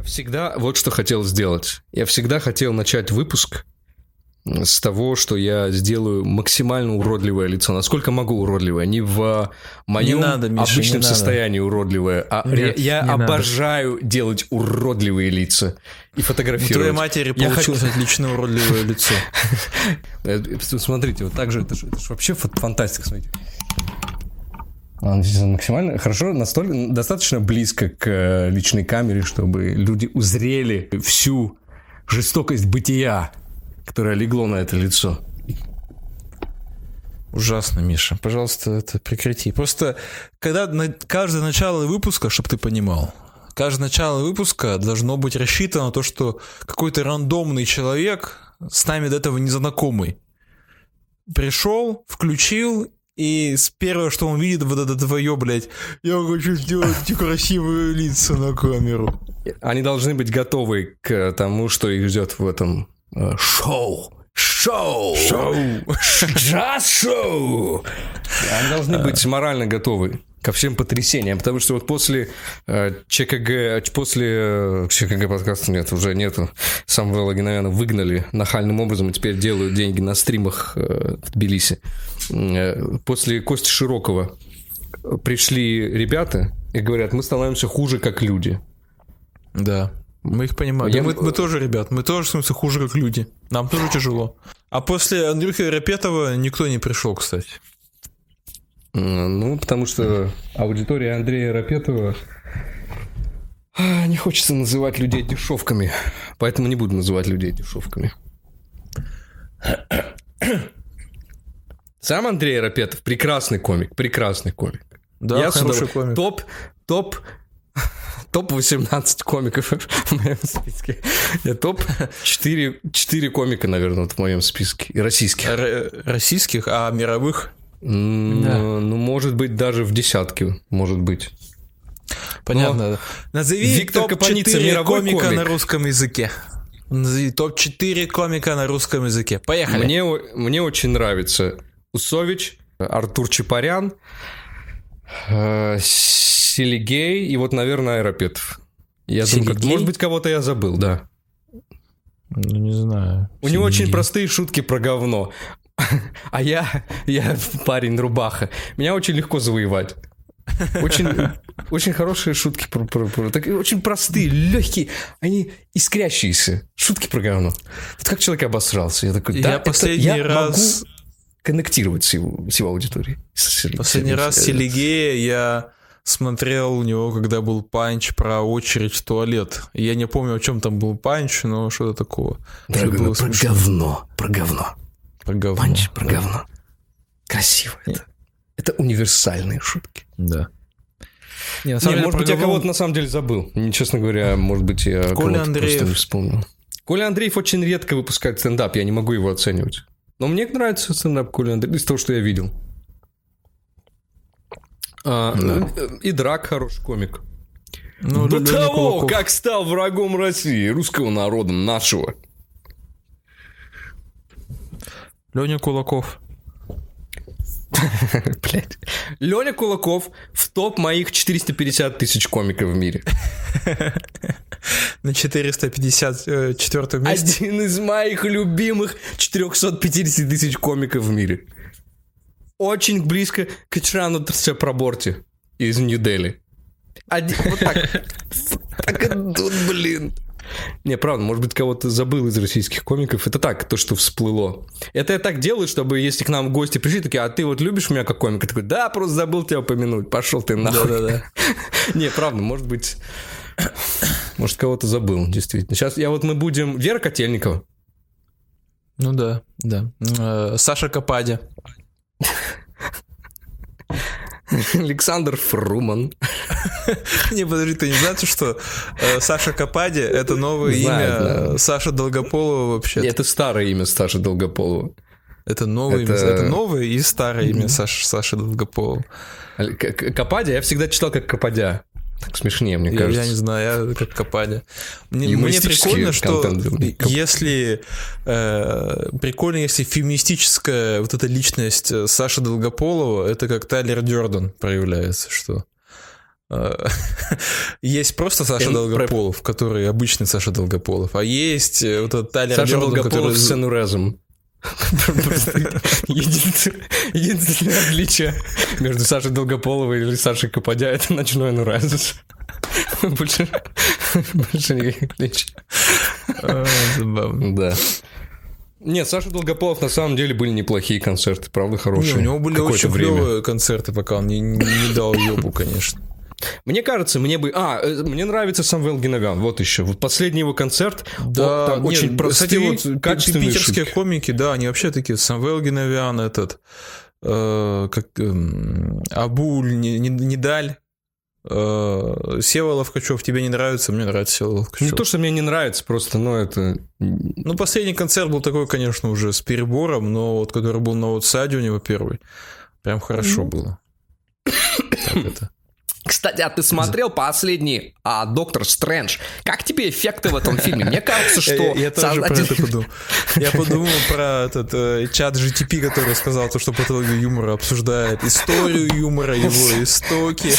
Я всегда вот что хотел сделать. Я всегда хотел начать выпуск с того, что я сделаю максимально уродливое лицо. Насколько могу уродливое. Не в моем Не надо, Миша, обычном не надо. состоянии уродливое, а Нет, я не надо. обожаю делать уродливые лица и У фотографировать. твоей матери Я получилось отлично уродливое лицо. Э, Смотрите, вот так же, это же вообще фа- фантастика, смотрите. А, здесь Максимально хорошо, настолько достаточно близко к э, личной камере, чтобы люди узрели всю жестокость бытия, которое легло на это лицо. Ужасно, Миша. Пожалуйста, это прекрати. Просто, когда на каждое начало выпуска, чтобы ты понимал, каждое начало выпуска должно быть рассчитано на то, что какой-то рандомный человек, с нами до этого незнакомый, пришел, включил, и с первого, что он видит, вот это твое, блядь, я хочу сделать эти красивые лица на камеру. Они должны быть готовы к тому, что их ждет в этом э, шоу. Шоу! Шоу. Джаз-шоу! Они должны быть морально готовы ко всем потрясениям, потому что вот после э, ЧКГ, после э, ЧКГ подкаста нет, уже нету. Самвела Геновяна выгнали нахальным образом и теперь делают деньги на стримах э, в Тбилиси. Э, после Кости Широкого пришли ребята и говорят, мы становимся хуже как люди. Да. Мы их понимаем. Я- Да мы, мы тоже, ребят, мы тоже становимся хуже, как люди. Нам тоже тяжело. А после Андрюхи Рапетова никто не пришел, кстати. Ну, потому что аудитория Андрея Рапетова а, не хочется называть людей дешевками, поэтому не буду называть людей дешевками. Сам Андрей Рапетов прекрасный комик, прекрасный комик. Да, Я хороший комик. Топ, топ, топ 18 комиков в моем списке. Я топ 4, 4 комика, наверное, вот в моем списке. И российских. Р- российских, а мировых? М, Да. Ну, может быть, даже в десятке, может быть. Понятно. Назови Виктор Капаница, топ-4 мировой комика комик. на русском языке. Назови топ-4 комика на русском языке. Поехали. Мне, мне очень нравится Усович, Артур Чапарян, э, Селигей и вот, наверное, Аэропетов. Я думаю, Селигей? может быть, кого-то я забыл, да. Ну, не знаю. У него очень простые шутки про говно. А я, я парень рубаха. Меня очень легко завоевать. Очень, очень хорошие шутки про, про- про- так, очень простые, легкие, они искрящиеся. Шутки про говно. Вот как человек обосрался. Я такой, Я да, это последний я раз- могу коннектировать с его, с его аудиторией. С- Последний с- раз с- Селигея я смотрел у него, когда был панч про очередь в туалет. Я не помню, о чем там был панч, но что-то такого. Дорогой Что было про смешно. говно, про говно. Про говно. Панч про говно. Красиво это. Это универсальные шутки. Да. Не, на Не, самом деле, может быть, я говно- кого-то на самом деле забыл. Не, Честно говоря, может быть, я Коля кого-то Андреев. просто не вспомнил. Коля Андреев очень редко выпускает стендап, я не могу его оценивать. Но мне нравится стендап Андреев из того, что я видел. А, э, И Драк хороший комик. Ну, До того, Кулаков. как стал врагом России, русского народа, нашего. Леня Кулаков. Блядь. Леня Кулаков в топ моих 450 тысяч комиков в мире. На 454 месте. Один из моих любимых 450 тысяч комиков в мире. Очень близко к Чрану Чапраборти из Нью-Дели. Один, вот так. Так блин. Не, правда, может быть, кого-то забыл из российских комиков. Это так, то, что всплыло. Это я так делаю, чтобы если к нам гости пришли, такие, а ты вот любишь меня как комика? Такой, да, просто забыл тебя упомянуть. Пошел ты нахуй. Да-да-да. Не, правда, может быть... Может, кого-то забыл, действительно. Сейчас я вот мы будем... Вера Котельникова. Ну да, да. Э, Саша Капади. Александр Фруман. Не, подожди, ты не знаешь, что э, Саша Капади это новое имя. Саши Долгополова вообще. Это старое имя Саши Долгополова. Это новое Это- имя. Это новое и старое имя Саши, Саши Долгополова. Аль- К- К- Кападя я всегда читал как Кападя. Так смешнее, мне Я, кажется. я не знаю, я как Капади. Мне, мне прикольно, что контент если э, прикольно, если феминистическая вот эта личность э, Саши Долгополова, это как Тайлер Дёрден проявляется, что Э, есть просто Саша Долгополов, который обычный Саша Долгополов, а есть э, вот этот Тайлер Саша Долгополов который... с. Единственное отличие между Сашей Долгополовой и Сашей Каподя это ночной энурез. Больше, никаких отличий. Забавно. Да. Нет, Саша Долгополов на самом деле были неплохие концерты, правда, Не, хорошие. у него были очень время. клевые концерты, пока он не, не дал ёбу, конечно. Мне кажется, мне бы... А, э, мне нравится Самвел Геновян, вот еще. Вот последний его концерт, вот там нет, очень простые, кстати, вот качественные питерские шутки. комики, да, они вообще такие, Самвел Геновян, этот, э, как, эм, Абуль, Не- Не- Недаль, э, Сева Ловкачев, тебе не нравится, мне нравится Сева Ловкачев. Не то, что мне не нравится, просто, ну, это... Ну, последний концерт был такой, конечно, уже с перебором, но вот который был на аутсайде у него первый, прям хорошо было. Так это. Кстати, а ты смотрел последний а, Доктор Стрэндж? Как тебе эффекты в этом фильме? Мне кажется, что... Я, я тоже про это подумал. Я подумал про этот э, чат GTP, который сказал то, что патологию юмора обсуждает историю юмора, его истоки,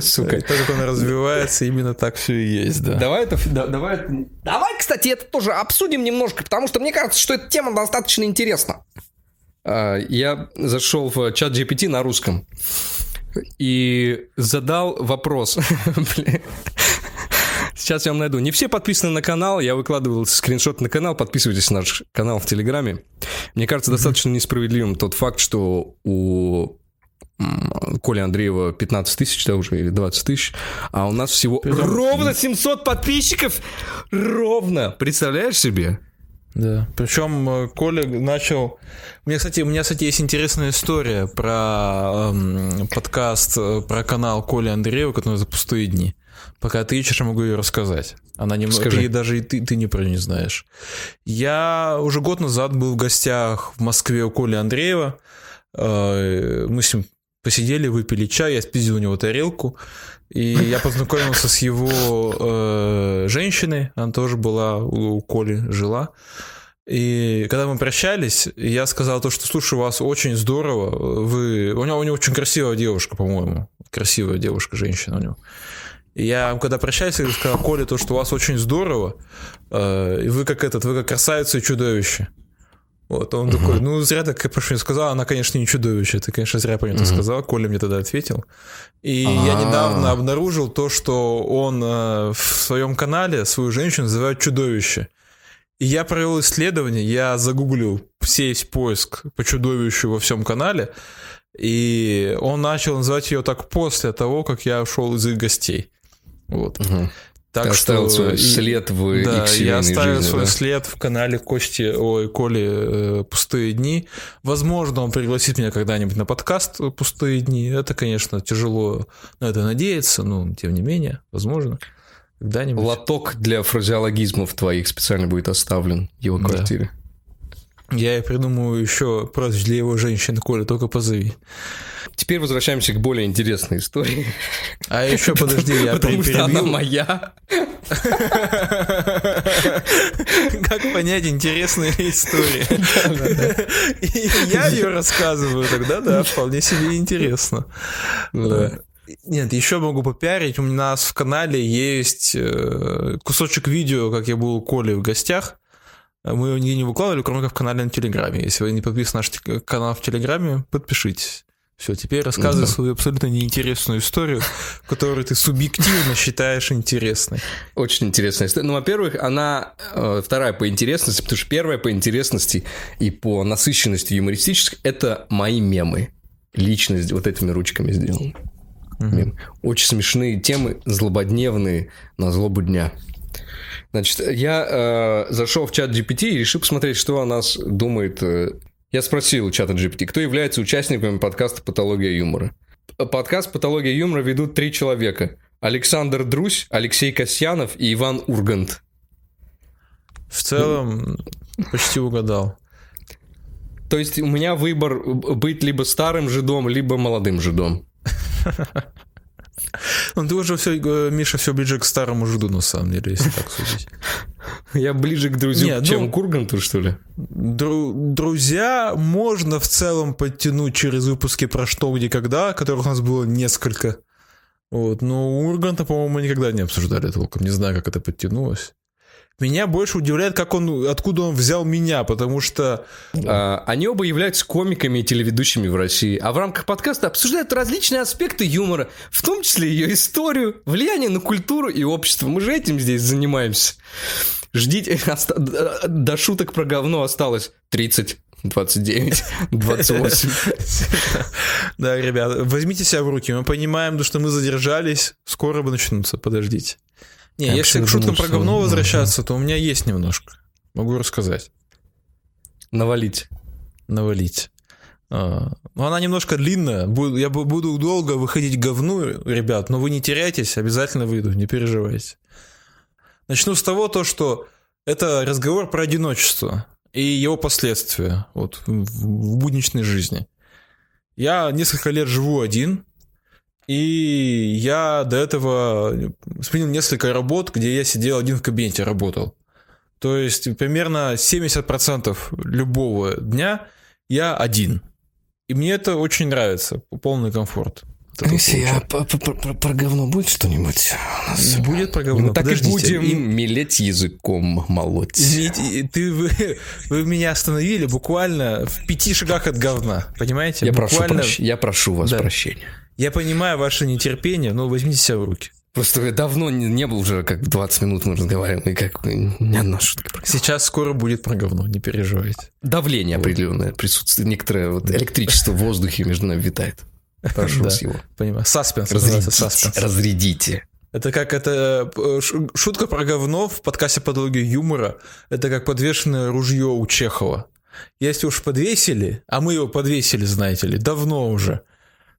Сука. э, то, как он развивается, именно так все и есть, да. Давай это... да- давай, давай, кстати, это тоже обсудим немножко, потому что мне кажется, что эта тема достаточно интересна. А, Я зашел в чат GPT на русском и задал вопрос. Сейчас я вам найду. Не все подписаны на канал. Я выкладывал скриншот на канал. Подписывайтесь на наш канал в Телеграме. Мне кажется, достаточно несправедливым тот факт, что у м, Коли Андреева 15 тысяч, да, уже, или 20 тысяч, а у нас всего ровно 700 подписчиков! Ровно! Представляешь себе? Да. Причем э, Коля начал. У меня, кстати, у меня, кстати, есть интересная история про эм, подкаст, э, про канал Коля Андреева, который за пустые дни. Пока ты ищешь, я могу ее рассказать. Она немного. Скажи. Ты, даже и ты, ты не про нее знаешь. Я уже год назад был в гостях в Москве у Коли Андреева. Э, Мы с ним посидели, выпили чай, я спиздил у него тарелку. И я познакомился с его э, женщиной, она тоже была у, у Коли, жила. И когда мы прощались, я сказал то, что, слушай, у вас очень здорово, вы... У него, у него очень красивая девушка, по-моему, красивая девушка, женщина у него. И я, когда прощались, я сказал, Коля, то, что у вас очень здорово, э, и вы как этот, вы как красавица и чудовище. Вот, он такой, ну, зря так, я прошу, не сказал, она, конечно, не чудовище, ты, конечно, зря про нее сказал, Коля мне тогда ответил. И я А. недавно обнаружил то, что он э, в своем канале свою женщину называет чудовище. И я провел исследование, я загуглил весь поиск по чудовищу во всем канале, и он начал называть ее так после того, как я ушел из их гостей. Вот. Так Ты оставил свой след в да, я оставил жизни, свой да? след в канале Кости, ой, Коли э, «Пустые дни». Возможно, он пригласит меня когда-нибудь на подкаст «Пустые дни». Это, конечно, тяжело на это надеяться, но тем не менее, возможно, когда-нибудь. Лоток для фразеологизмов твоих специально будет оставлен в его Да. Я придумаю еще прозвище для его женщины, Коля, только позови. Теперь возвращаемся к более интересной истории. А еще, подожди, я Потому что она моя. Как понять, интересная ли история? И Я ее рассказываю, тогда да, вполне себе интересно. Нет, еще могу попиарить. У нас в канале есть э, кусочек видео, как я был у Коли в гостях. Мы его нигде не выкладывали, кроме как в канале на Телеграме. Если вы не подписаны на наш канал в Телеграме, подпишитесь. Все, теперь рассказывай Да. свою абсолютно неинтересную историю, которую ты субъективно считаешь интересной. Очень интересная история. Ну, во-первых, она э, вторая по интересности, потому что первая по интересности и по насыщенности юмористической это мои мемы. Лично сд- вот этими ручками сделан. Мем. Очень смешные темы, злободневные, на злобу дня. Значит, я э, зашел в чат GPT и решил посмотреть, что о нас думает. э. Я спросил у чата GPT, кто является участниками подкаста «Патология юмора». П- Подкаст «Патология юмора» ведут три человека. Александр Друсь, Алексей Касьянов и Иван Ургант. В целом, почти угадал. То есть у меня выбор б- быть либо старым жидом, либо молодым жидом. Ну, ты уже все, Миша, все ближе к старому жиду, на самом деле, если так судить. Я ближе к друзю, Не, ну- чем к Урганту, что ли? Дру- друзья можно в целом подтянуть через выпуски про что, где, когда, которых у нас было несколько. Вот, но Урганта, по-моему, мы никогда не обсуждали толком. Не знаю, как это подтянулось. Меня больше удивляет, как он, откуда он взял меня, потому что... А, они оба являются комиками и телеведущими в России, а в рамках подкаста обсуждают различные аспекты юмора, в том числе ее историю, влияние на культуру и общество. Мы же этим здесь занимаемся. Ждите, до шуток про говно осталось 30 29, 28. Да, ребят, возьмите себя в руки. Мы понимаем, что мы задержались. Скоро бы начнутся, подождите. Не, если к шуткам про говно возвращаться, то у меня есть немножко. Могу рассказать. Навалить. Навалить. А, ну, она немножко длинная. Я буду долго выходить говну, ребят, но вы не теряйтесь, обязательно выйду, не переживайте. Начну с того, то, что это разговор про одиночество и его последствия вот, в будничной жизни. Я несколько лет живу один, и я до этого сменил несколько работ, где я сидел один в кабинете, работал. То есть примерно 70% любого дня я один. И мне это очень нравится, полный комфорт. Алексей, а про, про, про говно будет что-нибудь? Будет про говно. Мы так и будем и... мелеть языком молоть. Извините, ты, вы, вы меня остановили буквально в пяти шагах от говна, понимаете? Я, буквально... прошу, прощ... я прошу вас да. прощения. Я понимаю ваше нетерпение, но возьмите себя в руки. Просто я давно не, не был уже, как 20 минут мы разговариваем, и как ни одна шутка про Сейчас скоро будет про говно, не переживайте. Давление вот. определенное присутствует, некоторое вот электричество в воздухе между нами витает. Прошу вас его. Понимаю. Саспенс. Разрядите. Это как это э, шутка про говно в подкасте «Патология юмора». Это как подвешенное ружье у Чехова. Если уж подвесили, а мы его подвесили, знаете ли, давно уже,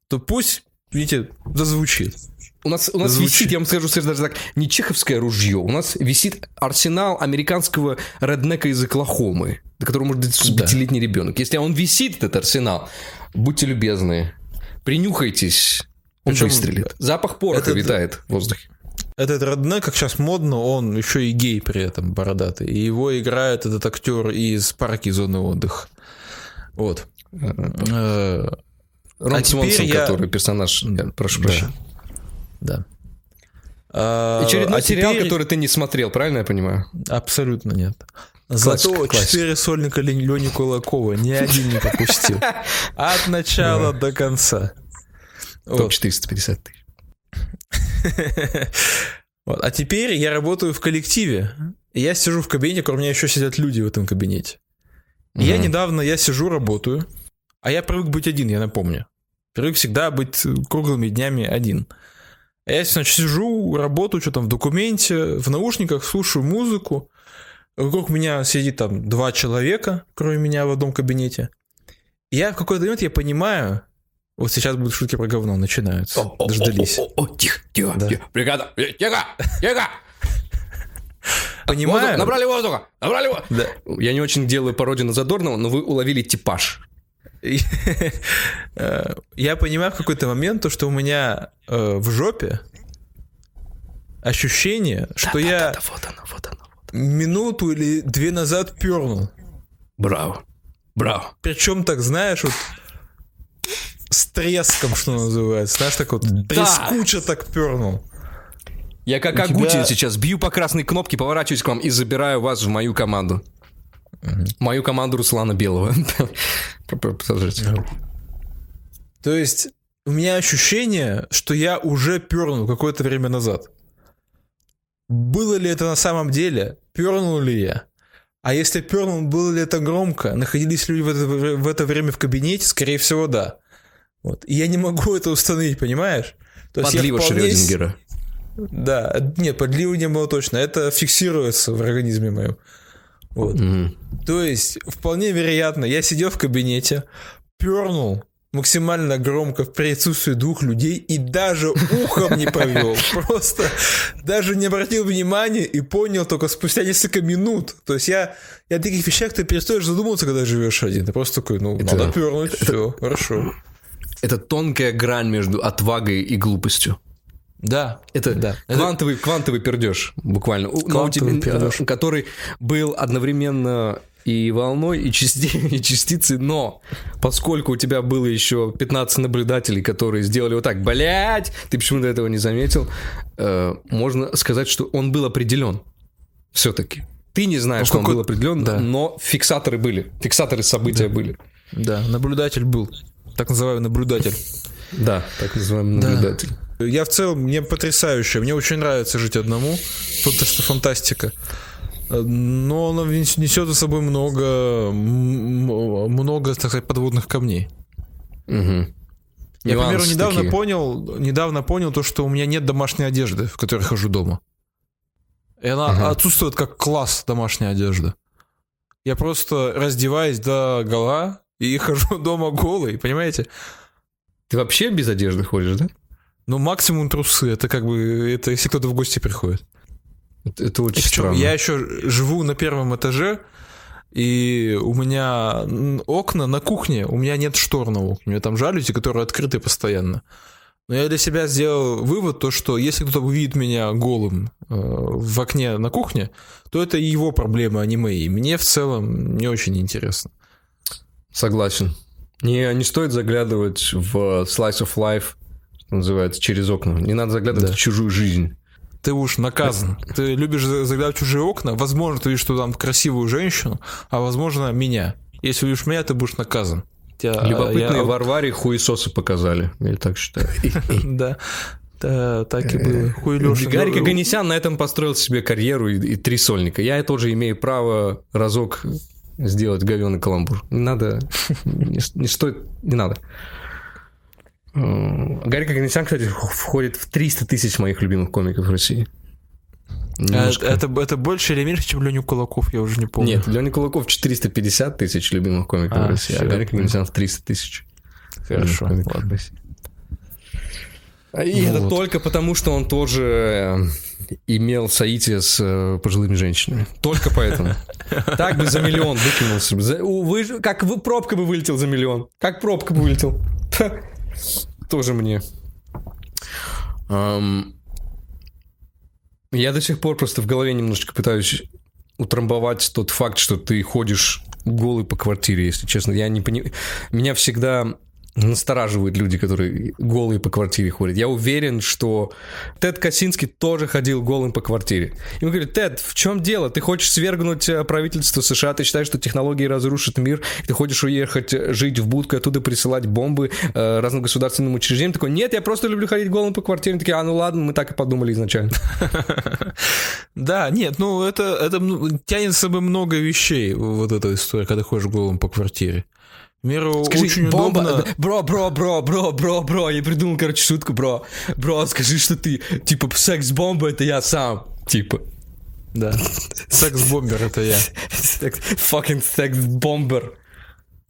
то пусть, видите, зазвучит. У нас, у нас висит, я вам скажу даже так, не чеховское ружье, у нас висит арсенал американского реднека из Оклахомы, до которого может быть пятилетний да. ребенок. Если он висит, этот арсенал, будьте любезны, принюхайтесь, он Причем выстрелит. Запах пороха этот, витает в воздухе. Этот родной, как сейчас модно, он еще и гей при этом бородатый. И его играет этот актер из парки зоны отдыха. Вот. Рон а Свонсон, я... который персонаж, я прошу прощения. Да. А, Очередной а сериал, теперь... который ты не смотрел, правильно я понимаю? Абсолютно нет. Зато четыре сольника Лени Кулакова ни один не пропустил. От начала до конца. Топ 450 тысяч. Вот. А теперь я работаю в коллективе. я сижу в кабинете, кроме меня еще сидят люди в этом кабинете. Я недавно, я сижу, работаю. А я привык быть один, я напомню. Привык всегда быть круглыми днями один. А я, значит, сижу, работаю, что там в документе, в наушниках, слушаю музыку. Вокруг меня сидит там два человека, кроме меня в одном кабинете. И я в какой-то момент я понимаю, вот сейчас будут шутки про говно, начинаются. О, Дождались. О, о, о, тихо, тихо, да. тихо. Бригада, э, тихо, тихо. Понимаю. Воздух, набрали воздуха, набрали воздуха. Да. Я не очень делаю пародию на Задорнова, но вы уловили типаж. Э, я понимаю в какой-то момент то, что у меня э, в жопе ощущение, что я... Да, вот оно, вот оно минуту или две назад пернул. Браво. Браво. Причем так, знаешь, вот с треском, что называется. Знаешь, так вот да. трескуче так пернул. Я как Агутин тебя... сейчас бью по красной кнопке, поворачиваюсь к вам и забираю вас в мою команду. Мою команду Руслана Белого. То есть у меня ощущение, что я уже пернул какое-то время назад. Было ли это на самом деле? Пернул ли я? А если пернул, было ли это громко? Находились люди в это, в это время в кабинете? Скорее всего, да. Вот. И я не могу это установить, понимаешь? То Подлива вполне... Шрёдингера. Да, нет, подлива не было точно. Это фиксируется в организме моем. Вот. Mm-hmm. То есть, вполне вероятно, я сидел в кабинете, пернул, максимально громко в присутствии двух людей и даже ухом не повел. Просто даже не обратил внимания и понял только спустя несколько минут. То есть я, я о таких вещах ты перестаешь задумываться, когда живешь один. Ты просто такой, ну, это, надо пернуть, это, все, хорошо. Это тонкая грань между отвагой и глупостью. Да. Это да. квантовый, квантовый пердеж, буквально. Квантовый у, пердеж. Который был одновременно и волной, и, части, и частицей, но поскольку у тебя было еще 15 наблюдателей, которые сделали вот так, блять, ты почему до этого не заметил, э, можно сказать, что он был определен все-таки. Ты не знаешь, ну, что он был определен, да. но фиксаторы были, фиксаторы события да. были. Да, наблюдатель был, так называемый наблюдатель. Да, так называемый наблюдатель. Я в целом, мне потрясающе, мне очень нравится жить одному, фантастика. Но она несет за собой много, много, так сказать, подводных камней. Угу. Я, к примеру, недавно такие. понял, недавно понял то, что у меня нет домашней одежды, в которой хожу дома. И она ага. отсутствует как класс домашней одежды. Я просто раздеваюсь до гола и хожу дома голый, понимаете? Ты вообще без одежды ходишь, да? Ну, максимум трусы. Это как бы, это если кто-то в гости приходит. Это, это очень Причем странно. Я еще живу на первом этаже, и у меня окна на кухне, у меня нет штор на окне, у меня там жалюзи, которые открыты постоянно. Но я для себя сделал вывод, то, что если кто-то увидит меня голым э, в окне на кухне, то это его проблемы, а не мои. Мне в целом не очень интересно. Согласен. Не, не стоит заглядывать в slice of life, называется, через окна. Не надо заглядывать да. в чужую жизнь ты уж наказан. Ты любишь заглядывать в чужие окна. Возможно, ты видишь, что там красивую женщину, а возможно, меня. Если увидишь меня, ты будешь наказан. Тебя, Любопытные я... Варваре хуесосы показали, я так считаю. Да. Да, так и было. Хуй Леша. Гарик Аганесян на этом построил себе карьеру и, и три сольника. Я тоже имею право разок сделать говёный каламбур. Не надо, не, не стоит, не надо. Гарик Аганесян, кстати, входит в 300 тысяч моих любимых комиков в России. Немножко. Это, это больше или меньше, чем Леня Кулаков, я уже не помню. Нет, Леня Кулаков 450 тысяч любимых комиков а, в России, а Гарик Аганесян в 300 тысяч. Хорошо, ладно. И вот. это только потому, что он тоже э, имел соитие с э, пожилыми женщинами. Только поэтому. Так бы за миллион выкинулся. Вы, как вы пробка бы вылетел за миллион. Как пробка бы вылетел. Тоже мне. Um, я до сих пор просто в голове немножечко пытаюсь утрамбовать тот факт, что ты ходишь голый по квартире, если честно. Я не понимаю. Меня всегда настораживают люди, которые голые по квартире ходят. Я уверен, что Тед Косинский тоже ходил голым по квартире. И он говорит, Тед, в чем дело? Ты хочешь свергнуть э, правительство США, ты считаешь, что технологии разрушат мир, ты хочешь уехать э, жить в будку, оттуда присылать бомбы э, разным государственным учреждениям. Такой, нет, я просто люблю ходить голым по квартире. Такие, а ну ладно, мы так и подумали изначально. Да, нет, ну это, это ну, тянет с собой много вещей, вот эта история, когда ходишь голым по квартире. Миру скажи, очень бомба, удобно... Бро, бро, бро, бро, бро, бро, я придумал, короче, шутку, бро. Бро, скажи, что ты, типа, секс-бомба это я сам, типа. Да. Секс-бомбер это я. Fucking секс-бомбер.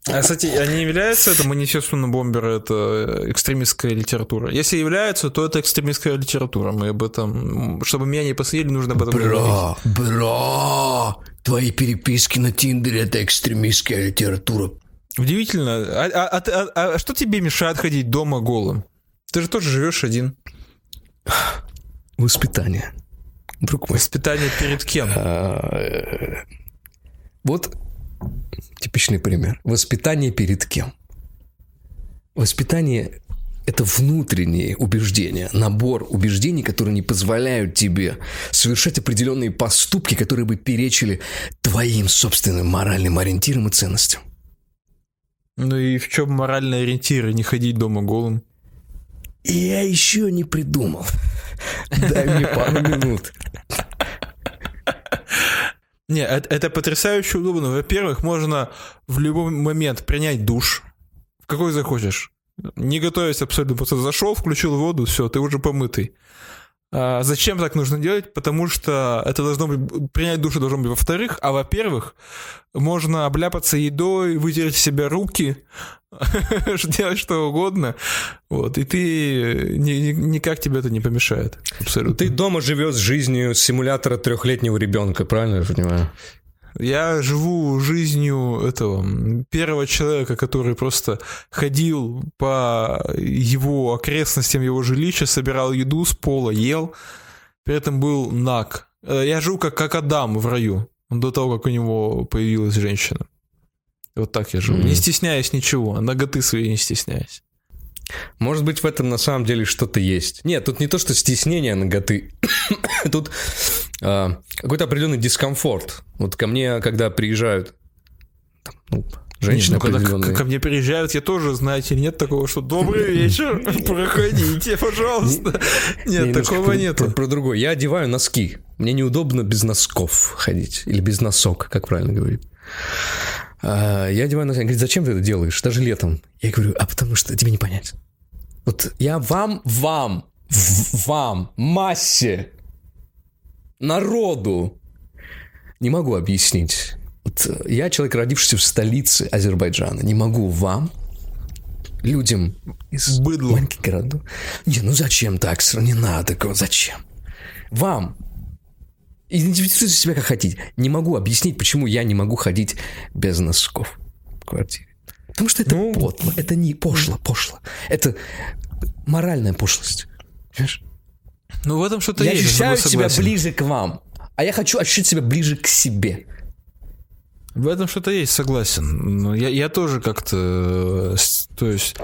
А, кстати, они являются, это манифестно бомбер, это экстремистская литература. Если являются, то это экстремистская литература. Мы об этом... Чтобы меня не посадили, нужно об этом бро, говорить. Бро, твои переписки на Тиндере — это экстремистская литература. Удивительно. А, а, а, а, а что тебе мешает ходить дома голым? Ты же тоже живешь один. Воспитание. Друг мой. Воспитание перед кем? А, вот типичный пример. Воспитание перед кем? Воспитание – это внутренние убеждения, набор убеждений, которые не позволяют тебе совершать определенные поступки, которые бы перечили твоим собственным моральным ориентирам и ценностям. Ну и в чем моральные ориентиры? Не ходить дома голым? Я еще не придумал. Дай мне пару минут. Не, это, это потрясающе удобно. Во-первых, можно в любой момент принять душ, в какой захочешь. Не готовясь абсолютно, просто зашел, включил воду, все, ты уже помытый. А зачем так нужно делать? Потому что это должно быть, принять душ должно быть во-вторых, а во-первых, можно обляпаться едой, вытереть себе руки, делать что угодно, вот, и ты, ни, никак тебе это не помешает, абсолютно. Ты дома живешь жизнью симулятора трехлетнего ребенка, правильно я понимаю? Я живу жизнью этого первого человека, который просто ходил по его окрестностям его жилища, собирал еду с пола, ел, при этом был наг. Э, я живу как, как Адам в раю. до того, как у него появилась женщина. Вот так я живу. Mm-hmm. Не стесняясь ничего, ноготы свои не стесняясь. Может быть, в этом на самом деле что-то есть. Нет, тут не то, что стеснение ноготы. тут какой-то определенный дискомфорт. Вот ко мне, когда приезжают там, ну, женщины не, ну, когда ко мне приезжают, я тоже, знаете, нет такого, что «Добрый вечер, проходите, пожалуйста». Нет, такого нет. Про другое. Я одеваю носки. Мне неудобно без носков ходить. Или без носок, как правильно говорить. А, я одеваю носки. Он говорит, зачем ты это делаешь? Даже летом. Я говорю, а потому что тебе не понять. Вот я вам, вам, вам, массе, народу не могу объяснить. Вот я человек, родившийся в столице Азербайджана. Не могу вам, людям из Быдло. маленьких городов. Не, ну зачем так? Не надо, зачем? Вам, Идентифицируйте себя как хотите. Не могу объяснить, почему я не могу ходить без носков в квартире. Потому что это ну, подло, это не пошло, пошло. Это моральная пошлость. Понимаешь? Ну, в этом что-то я есть. Я ощущаю себя ближе к вам, а я хочу ощутить себя ближе к себе. В этом что-то есть, согласен. Я, я тоже как-то, то есть,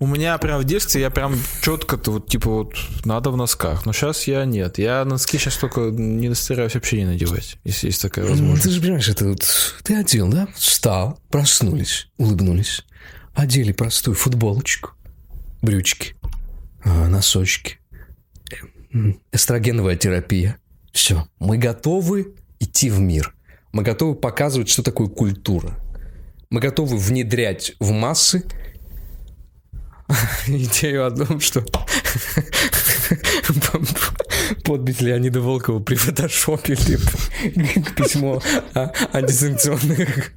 у меня прям в детстве я прям четко-то вот типа вот надо в носках, но сейчас я нет. Я носки сейчас только не стараюсь вообще не надевать, если есть такая возможность. Ты же понимаешь, это вот ты одел, да? Встал, проснулись, улыбнулись, одели простую футболочку, брючки, а, носочки, эстрогеновая терапия. Все, мы готовы идти в мир. Мы готовы показывать, что такое культура. Мы готовы внедрять в массы идею о том, что подпись Леонида Волкова при фотошопе письмо антисанкционных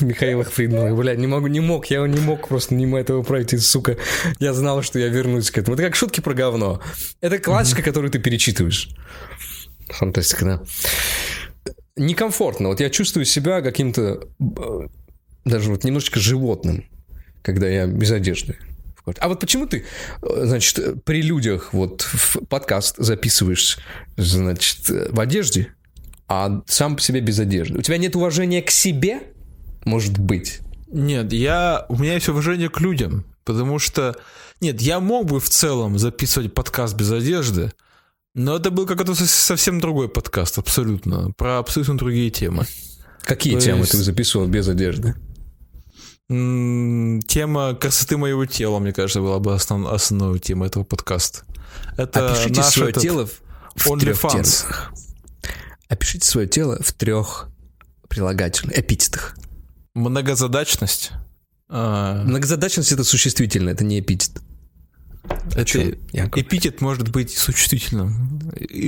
Михаила Фридмана. Бля, не могу, не мог, я не мог просто мимо этого пройти, сука. Я знал, что я вернусь к этому. Это как шутки про говно. Это классика, которую ты перечитываешь. Фантастика, да некомфортно. Вот я чувствую себя каким-то э, даже вот немножечко животным, когда я без одежды. А вот почему ты, э, значит, при людях вот в подкаст записываешь, значит, в одежде, а сам по себе без одежды? У тебя нет уважения к себе, может быть? Нет, я, у меня есть уважение к людям, потому что, нет, я мог бы в целом записывать подкаст без одежды, но это был какой-то совсем другой подкаст, абсолютно. Про абсолютно другие темы. Какие То темы есть... ты записывал без одежды? Тема красоты моего тела, мне кажется, была бы основ... основной темой этого подкаста. Это Опишите свое этот... тело в трех терминах. Опишите свое тело в трех прилагательных, эпитетах. Многозадачность. А. Многозадачность это существительное, это не эпитет. Это эпитет может быть существительным.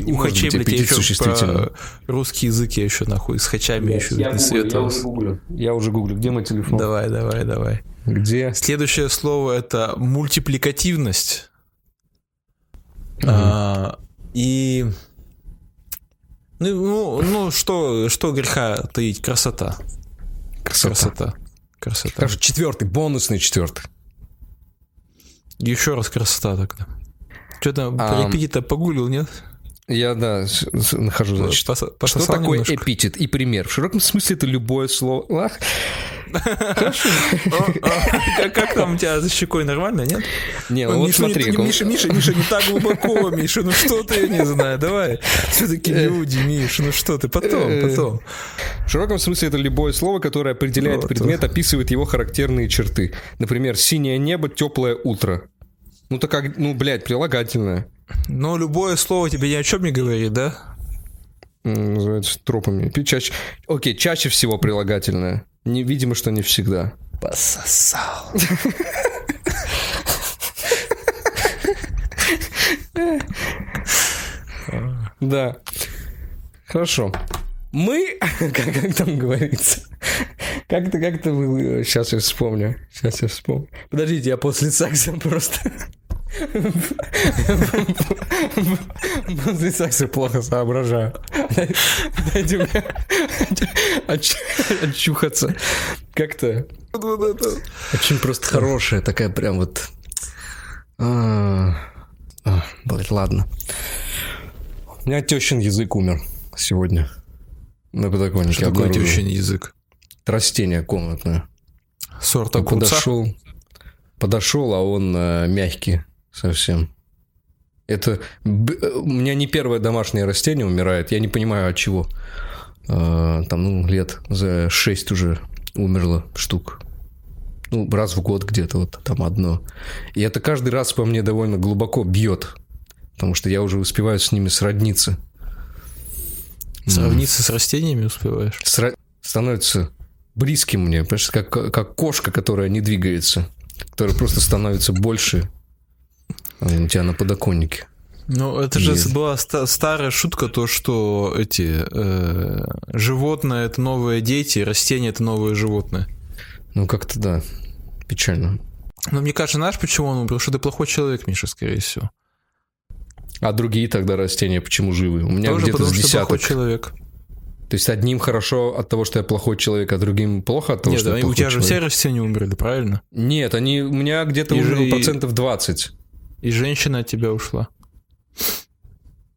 У хачей, блядь, я еще про русский язык я еще нахуй с хачами еще я, я уже гуглю. Я уже гуглю. Где мой телефон? Давай, давай, давай. Где? Следующее слово это мультипликативность. Угу. А, и ну, ну, ну что, что греха таить? Красота. Красота. Красота. Красота. Хорошо, четвертый, бонусный четвертый. Еще раз красота тогда. Что там, а, эпитет погуглил, нет? Я, да, нахожу, значит, Пос, что такое немножко. эпитет и пример? В широком смысле это любое слово. Как там у тебя за щекой нормально, нет? Не, ну вот смотри. Миша, Миша, Миша, не так глубоко, Миша, ну что ты, я не знаю, давай. Все-таки э. люди, Миша, ну что ты, потом, э. потом. В широком смысле это любое слово, которое определяет предмет, описывает его характерные черты. Например, синее небо, теплое утро. Ну, так как, ну, блядь, прилагательное. Но любое слово тебе ни о чем не говорит, да? Называется тропами. Чаще... Окей, чаще всего прилагательное. Не, видимо, что не всегда. Пососал. Да. Хорошо. Мы, как, как там говорится, как-то, как-то было... Сейчас я вспомню. Сейчас я вспомню. Подождите, я после секса просто... После секса плохо соображаю. Дайте мне очухаться. Как-то... Очень просто хорошая, такая прям вот... А, а, блять, ладно. У меня тещин язык умер сегодня. на подоконнике Что такое тещин язык? Растение комнатное. Сорт Я огурца? подошел, подошел, а он э, мягкий совсем. Это э, у меня не первое домашнее растение умирает. Я не понимаю от чего. Э, Там, ну, лет за 6 уже умерло штук. Ну, раз в год где-то вот там одно. И это каждый раз по мне довольно глубоко бьет. Потому что я уже успеваю с ними сродниться. Сравниться с растениями успеваешь? Сра- становится близким мне, понимаешь, как, как кошка, которая не двигается, которая просто становится больше а, у тебя на подоконнике. Ну, это же Есть. была ста- старая шутка, то, что эти э, животные это новые дети, растения это новые животные. Ну, как-то да, печально. Но мне кажется, знаешь, почему он умер? Что ты плохой человек, Миша, скорее всего. А другие тогда растения почему живы? У меня Тоже где-то потому, с ты плохой десяток. человек. То есть одним хорошо от того, что я плохой человек, а другим плохо от того, Нет, что я они- у плохой тебя же все человек? растения умерли, правильно? Нет, они у меня где-то И же- умерло и- процентов 20. И женщина от тебя ушла.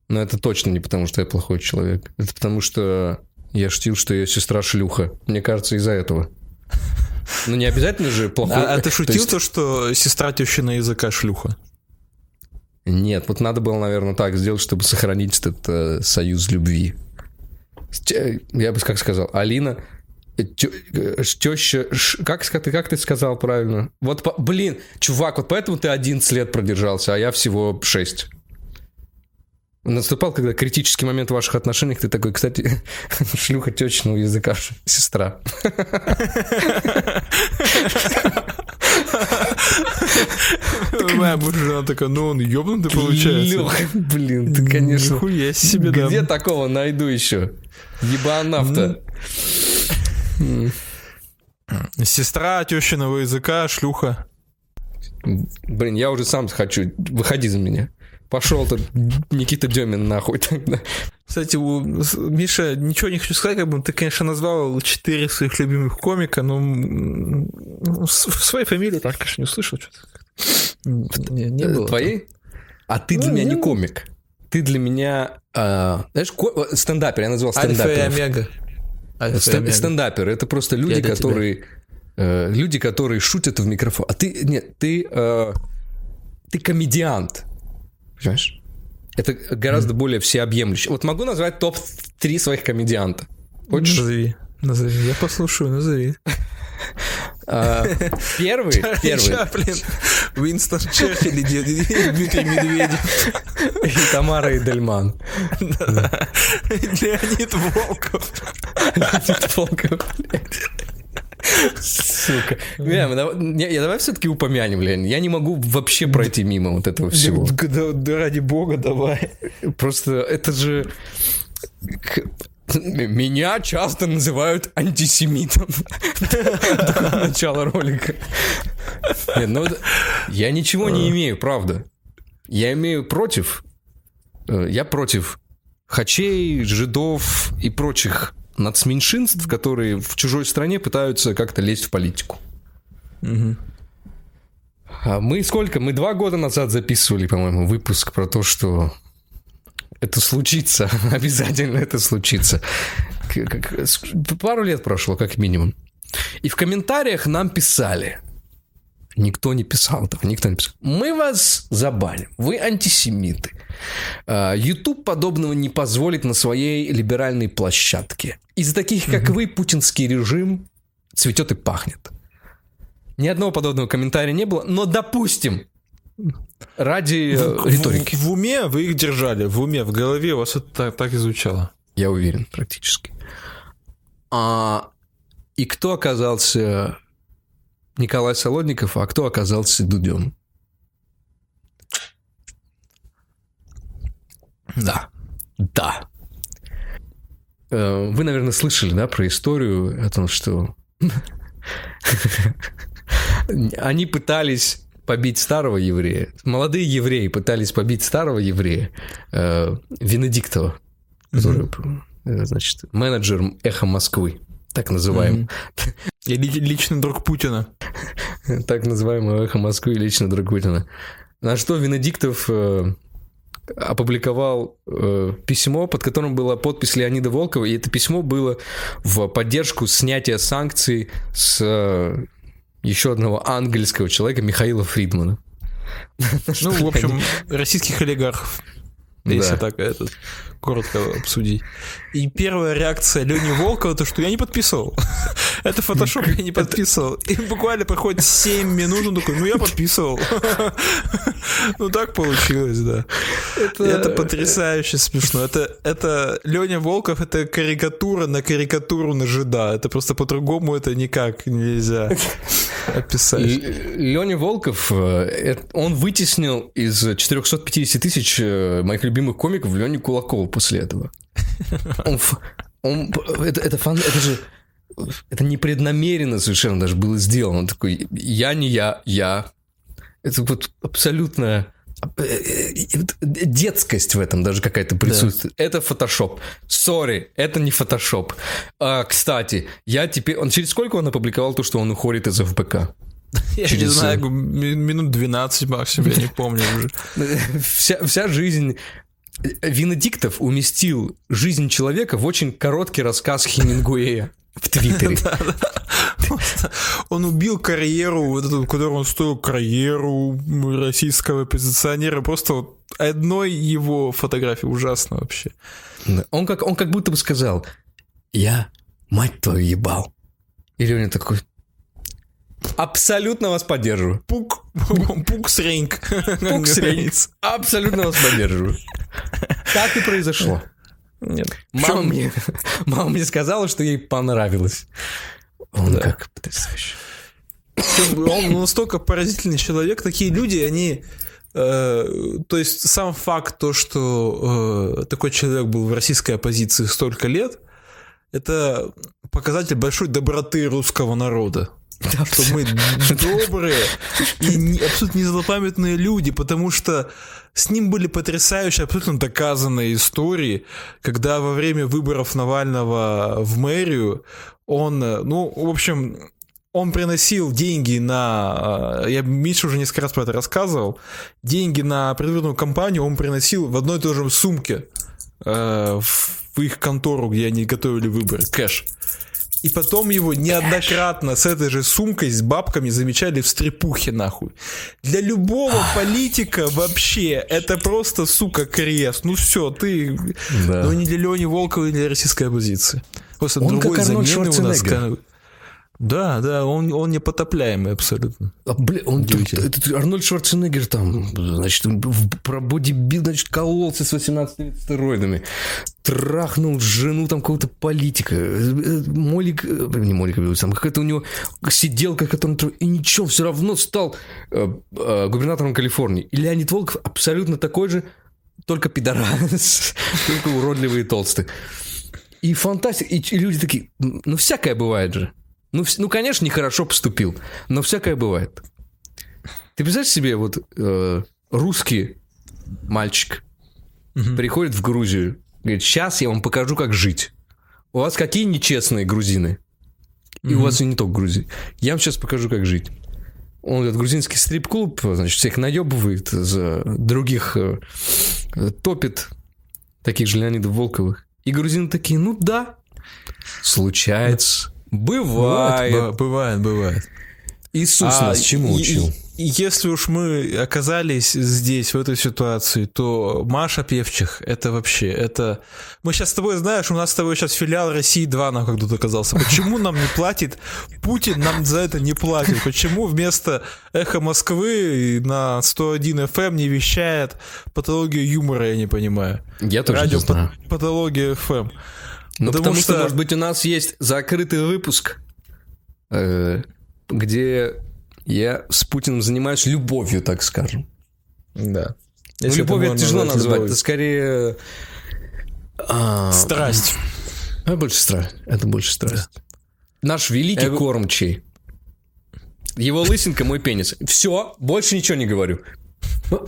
Но это точно не потому, что я плохой человек. Это потому, что я шутил, что ее сестра шлюха. Мне кажется, из-за этого. Ну, не обязательно же плохой... А, а ты то шутил есть- то, что сестра тещина языка шлюха? Нет, вот надо было, наверное, так сделать, чтобы сохранить этот э, союз любви. Я бы как сказал, Алина, теща, ш- как, ты, как ты сказал правильно? Вот, блин, чувак, вот поэтому ты 11 лет продержался, а я всего 6. Наступал, когда критический момент в ваших отношениях, ты такой, кстати, шлюха течного языка, сестра. Моя жена такая, ну он ёбнутый получается. Блин, ты, конечно, Нихуя себе. Где такого найду еще? Ебанав-то. Сестра тещиного языка, шлюха. Блин, я уже сам хочу. Выходи за меня. Пошел ты, Никита Демин, нахуй тогда. Кстати, у Миша, ничего не хочу сказать, как бы ты, конечно, назвал четыре своих любимых комика, но ну, в своей фамилии так, конечно, не услышал что-то. Не, не было. Твоей? А ты для Ну, меня не ну. комик. Ты для меня... а, знаешь, ко- стендапер, я назвал Альфа и стендаперов. омега. И Стен-. Стендаперы это просто люди, которые э, люди, которые шутят в микрофон. А ты нет, ты э, ты комедиант, понимаешь? Это гораздо более всеобъемлюще. Вот могу назвать топ 3 своих комедианта. Хочешь? Назови. Назови. Я послушаю, назови. А, Первый, первый Чаплин, Уинстон Черчилль и Дмитрий Медведев. и Тамара Эдельман. Леонид Волков. Волков, блядь. Сука. Не, я давай все-таки упомянем, Лень. Я не могу вообще пройти мимо вот этого всего. Да, да, да ради бога, давай. Просто это же... Меня часто называют антисемитом. Начало ролика. Ну я ничего не имею, правда. Я имею против... э, Я против хачей, жидов и прочих нацменьшинств, которые в чужой стране пытаются как-то лезть в политику. А мы сколько? Мы два года назад записывали, по-моему, выпуск про то, что это случится. Обязательно это случится. Пару лет прошло, как минимум. И в комментариях нам писали. Никто не писал этого, никто не писал. Мы вас забаним, вы антисемиты. А, YouTube подобного не позволит на своей либеральной площадке. Из таких, как вы, путинский режим цветет и пахнет. Ни одного подобного комментария не было, но допустим, ради э, риторики. В, в уме вы их держали, в уме, в голове у вас это так, так и звучало. Я уверен, практически. А, и кто оказался Николай Солодников, а кто оказался Дудем? Да. Да. Э, Вы, наверное, слышали, да, про историю о том, что они пытались побить старого еврея. Молодые евреи пытались побить старого еврея э, Венедиктова, который, э, значит, менеджер «Эхо Москвы», так называемый. И ли- личный друг Путина. так называемое эхо Москвы и лично друг Путина. На что Венедиктов э, опубликовал э, письмо, под которым была подпись Леонида Волкова, и это письмо было в поддержку снятия санкций с э, еще одного ангельского человека Михаила Фридмана. Ну, в общем, российских олигархов. Если так этот, коротко обсудить. И первая реакция Лени Волкова, то что я не подписывал. Это фотошоп, я не подписывал. И буквально проходит 7 минут, он такой, ну я подписывал. Ну так получилось, да. Это потрясающе смешно. Это, это Леня Волков, это карикатура на карикатуру на жида. Это просто по-другому это никак нельзя описать. Леня Волков, э, он вытеснил из 450 тысяч э, моих любимых комиков Леню Кулакова после этого. Он, ф- он- это, это, фан- это же это непреднамеренно совершенно даже было сделано. Он такой, я не я, я. Это вот абсолютно э, э, э, детскость в этом даже какая-то присутствует. Это фотошоп. Сори, это не фотошоп. А, кстати, я теперь... Он через сколько он опубликовал то, что он уходит из ФБК? Я не через- знаю, ми- минут 12 максимум, я не помню уже. Вся, вся жизнь... Венедиктов уместил жизнь человека в очень короткий рассказ Хемингуэя в Твиттере. Он убил карьеру, которую он стоил карьеру российского оппозиционера. Просто вот одной его фотографии ужасно вообще. Он как, он как будто бы сказал, я, мать твою, ебал. И Леня такой, абсолютно вас поддерживаю. Пук, пук среньк. Пук среньк. Абсолютно вас поддерживаю. Так и произошло. Нет. Мама мне, мама мне сказала, что ей понравилось. Он как потрясающе. Он настолько поразительный человек. Такие люди, они... э, то есть сам факт то, что э, такой человек был в российской оппозиции столько лет, это показатель большой доброты русского народа. Что мы добрые и не- абсолютно незлопамятные люди, потому что с ним были потрясающие, абсолютно доказанные истории, когда во время выборов Навального в мэрию он, э, ну, в общем, он приносил деньги на... э, Я Миша уже несколько раз про это рассказывал. Деньги на предвыборную кампанию он приносил в одной и той же сумке э, в их контору, где они готовили выборы, кэш. И потом его неоднократно с этой же сумкой, с бабками замечали в стрепухе, нахуй. Для любого политика вообще это просто, сука, крест. Ну все, ты... Да. Ну не для Лени Волкова, не для российской оппозиции. Просто Он другой как Арнольд замены у нас... Да, да, он, он непотопляемый абсолютно. А, бля, он тут- этот Арнольд Шварценеггер там, значит, в- про бодибил, значит, кололся с 18 стероидами. Трахнул жену там какого-то политика. Э, э, Молик, э, не Молик, а там какая-то у него сиделка, которая... И ничего, все равно стал э, э, губернатором Калифорнии. И Леонид Волков абсолютно такой же, только пидорас, только уродливый и толстый. И фантастика. И, люди такие, «М, ну всякое бывает же. Ну, ну, конечно, нехорошо поступил, но всякое бывает. Ты представляешь себе, вот э, русский мальчик приходит в Грузию, говорит, сейчас я вам покажу, как жить. У вас какие нечестные грузины? И у вас и не только Грузии. Я вам сейчас покажу, как жить. Он этот грузинский стрип-клуб, значит, всех наебывает, за других э, топит, таких же Леонидов Волковых. И грузины такие, ну да, случается, бывает. Бывает, бывает, бывает. Иисус А, нас чему и- учил? и Если уж мы оказались здесь, в этой ситуации, то Маша Певчих, это вообще, это... Мы сейчас с тобой, знаешь, у нас с тобой сейчас филиал России 2 нам как тут оказался. Почему нам не платит? Путин нам за это не платит. Почему вместо «Эхо Москвы» на 101 FM не вещает патологию юмора, я не понимаю. Я тоже Радио не знаю. пат- патология FM. Ну, потому, потому что, что- может быть, у нас есть закрытый выпуск, э, где я с Путиным занимаюсь любовью, так скажем. Да. Ну, Если любовь это тяжело назвать назвать, это скорее... а, Страсть. Это больше страсть. Это больше страсть. Наш великий Я- кормчий. Его лысинка мой пенис. Все, больше ничего не говорю. Ну,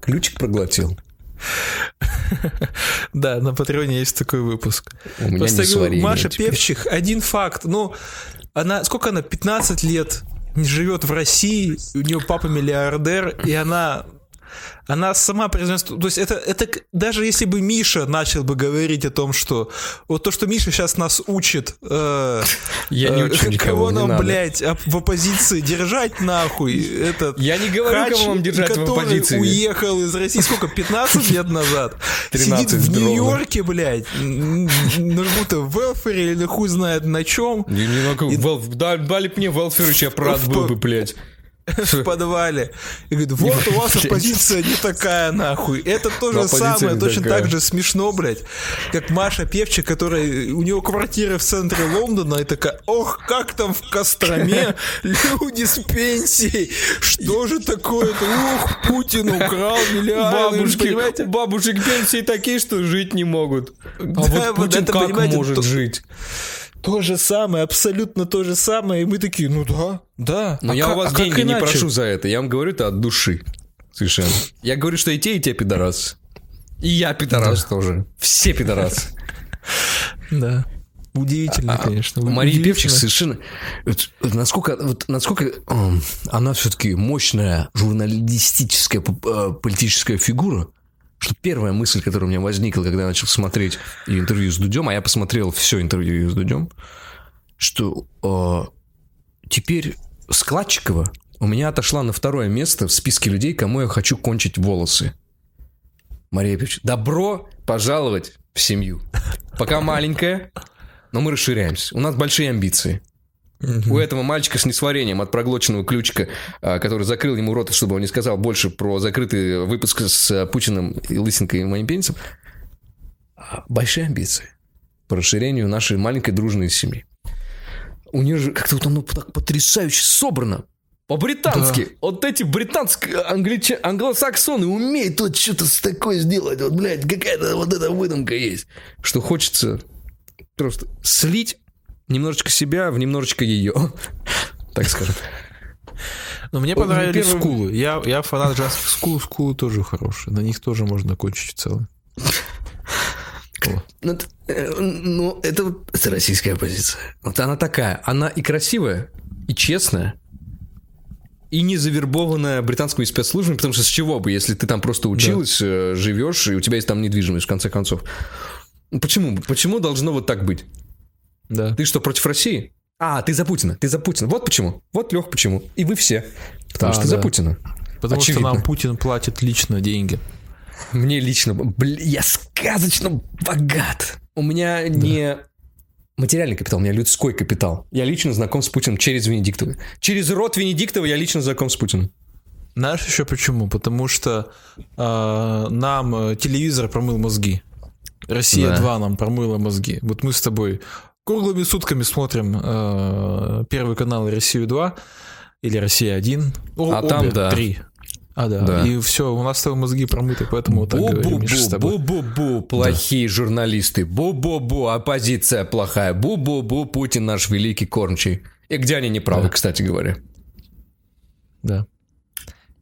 Ключик проглотил. Да, на Патреоне есть такой выпуск. У меня Просто не я говорю, Маша теперь. Певчих, один факт. Ну, она, сколько она, 15 лет живет в России, у нее папа миллиардер, и она она сама произносит, то есть это, это даже если бы Миша начал бы говорить о том, что вот то, что Миша сейчас нас учит, э, Я не э, учу никого, кого нам, надо. блядь, в оппозиции держать нахуй, этот Я не говорю, Хач, кого вам держать в который оппозиции. уехал из России, сколько, 15 лет назад? 13 Сидит в. Нью-Йорке, блядь, ну, будто в велфере или хуй знает на чем, Не, не могу. Да- Дали мне Велферыч, я рад был бы, блядь. В подвале. И говорит, вот у вас оппозиция не такая, нахуй. Это то же Оппозиция самое, точно так же смешно, блядь, как Маша Певчик, которая, у нее квартира в центре Лондона, и такая, ох, как там в Костроме люди с пенсией, что же такое-то, ух, Путин украл миллиарды, же Бабушки, понимаете? бабушек пенсии такие, что жить не могут. А вот Путин как может жить? То же самое, абсолютно то же самое, и мы такие, ну да, да. Но а я ка- у вас а как деньги не прошу за это. Я вам говорю это от души. Совершенно. Я говорю, что и те, и те пидорасы. И я пидорас тоже. Все пидорасы. Да. Удивительно, конечно. А, Мария удивительно. Певчик совершенно... вот, насколько, вот, насколько эм, она все-таки мощная журналистическая э, политическая фигура, что первая мысль, которая у меня возникла, когда я начал смотреть интервью с Дудем, а я посмотрел все интервью с Дудем, что э, теперь Складчикова у меня отошла на второе место в списке людей, кому я хочу кончить волосы. Мария Певчик, добро пожаловать в семью. Пока маленькая, но мы расширяемся. У нас большие амбиции. У этого мальчика с несварением от проглоченного ключика, а, который закрыл ему рот, чтобы он не сказал больше про закрытый выпуск с а, Путиным и Лысенкой и моим пенисом, а, большие амбиции по расширению нашей маленькой дружной семьи. У нее же как-то вот оно так потрясающе собрано. По-британски. Вот эти британские англича... англосаксоны умеют вот что-то с такое сделать. Вот, блядь, какая-то вот эта выдумка есть. Что хочется просто слить немножечко себя в немножечко ее. Так скажем. Но мне ну, понравились первый- скулы. Я, я фанат джазовых скул, скулы тоже хорошие. На них тоже можно кончить в целом. Ну, это, э, ну, это российская позиция. Вот она такая. Она и красивая, и честная, и не завербованная британскими спецслужбами, потому что с чего бы, если ты там просто училась, э, живешь, и у тебя есть там недвижимость, в конце концов. Почему? Почему должно вот так быть? Да. Ты что, против России? А, ты за Путина, ты за Путина. Вот почему. Вот, Лех, почему. И вы все. Потому А, что ты за да. Путина. Потому Очевидно. что нам Путин платит лично деньги. Мне лично, блин, я сказочно богат. У меня не материальный капитал, у меня людской капитал. Я лично знаком с Путиным через Венедиктова. Через род Венедиктова я лично знаком с Путиным. Знаешь еще почему? Потому что э, нам телевизор промыл мозги. Россия Да. 2 нам промыла мозги. Вот мы с тобой круглыми сутками смотрим э, Первый канал Россию 2 или Россия 1. О, А там, да. Три. А, да. Да. И все, у нас с тобой мозги промыты, поэтому так говорим с тобой. бу-бу-бу, плохие журналисты. Бу-бу-бу, оппозиция плохая. Бу-бу-бу, Путин наш великий кормчий. И где они не правы, Да. кстати говоря. Да.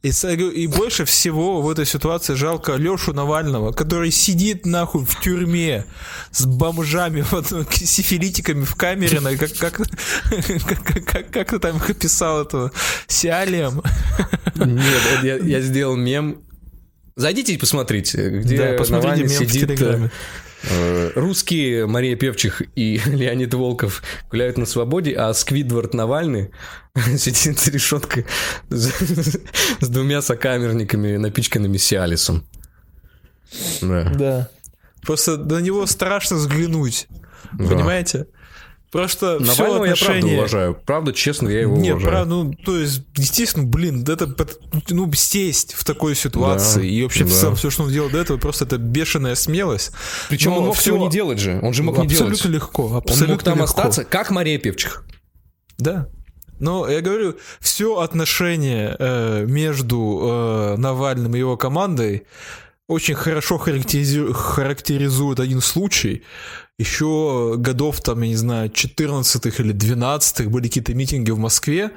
И, с- и больше всего в этой ситуации жалко Лешу Навального, который сидит нахуй в тюрьме с бомжами, вот, сифилитиками в камере, как, как, как, как, как ты там их описал, этого Сиалием. Нет, я, я сделал мем. Зайдите и посмотрите, где Да, посмотрите Навальный мем в сидит. Э, Русские Мария Певчих и Леонид Волков гуляют на свободе, а Сквидвард Навальный сидит за решеткой с, с двумя сокамерниками, напичканными Сиалисом. Да. Да. Просто на него страшно взглянуть. Да. Понимаете? Просто все Навального я правда отношения... уважаю. Правда, честно, я его Нет, уважаю. правда, ну, то есть, естественно, блин, это, ну, сесть в такой ситуации Да, и вообще да. все, что он делал до этого, просто это бешеная смелость. Причем Но он мог всё- всего не делать же. Он же мог не абсолютно делать. легко, Он абсолютно мог там легко. остаться, как Мария Певчих. Да. Но я говорю, все отношение э, между э, Навальным и его командой очень хорошо характеризу- характеризует один случай. Еще годов, там, я не знаю, 14 или 12 были какие-то митинги в Москве,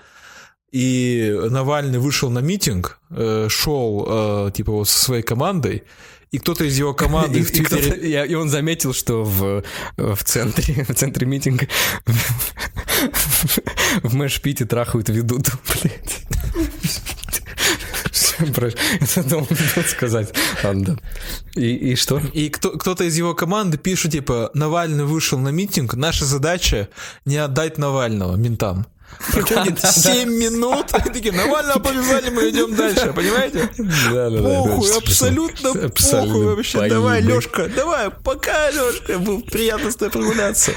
и Навальный вышел на митинг, э, шел э, типа вот со своей командой, и кто-то из его команды И, в и Твиттере... я- и он заметил, что в, в центре, в центре митинга в Мэшпите трахают ведут, блядь. Это должен был сказать. Ладно. И, и что? И кто, кто-то из его команды пишет, типа, Навальный вышел на митинг, наша задача не отдать Навального ментам. Проходит 7 минут, и такие, Навального повязали, мы идем дальше, понимаете? Похуй, абсолютно похуй вообще. Давай. Лешка, давай, пока, Лешка, приятно с тобой прогуляться.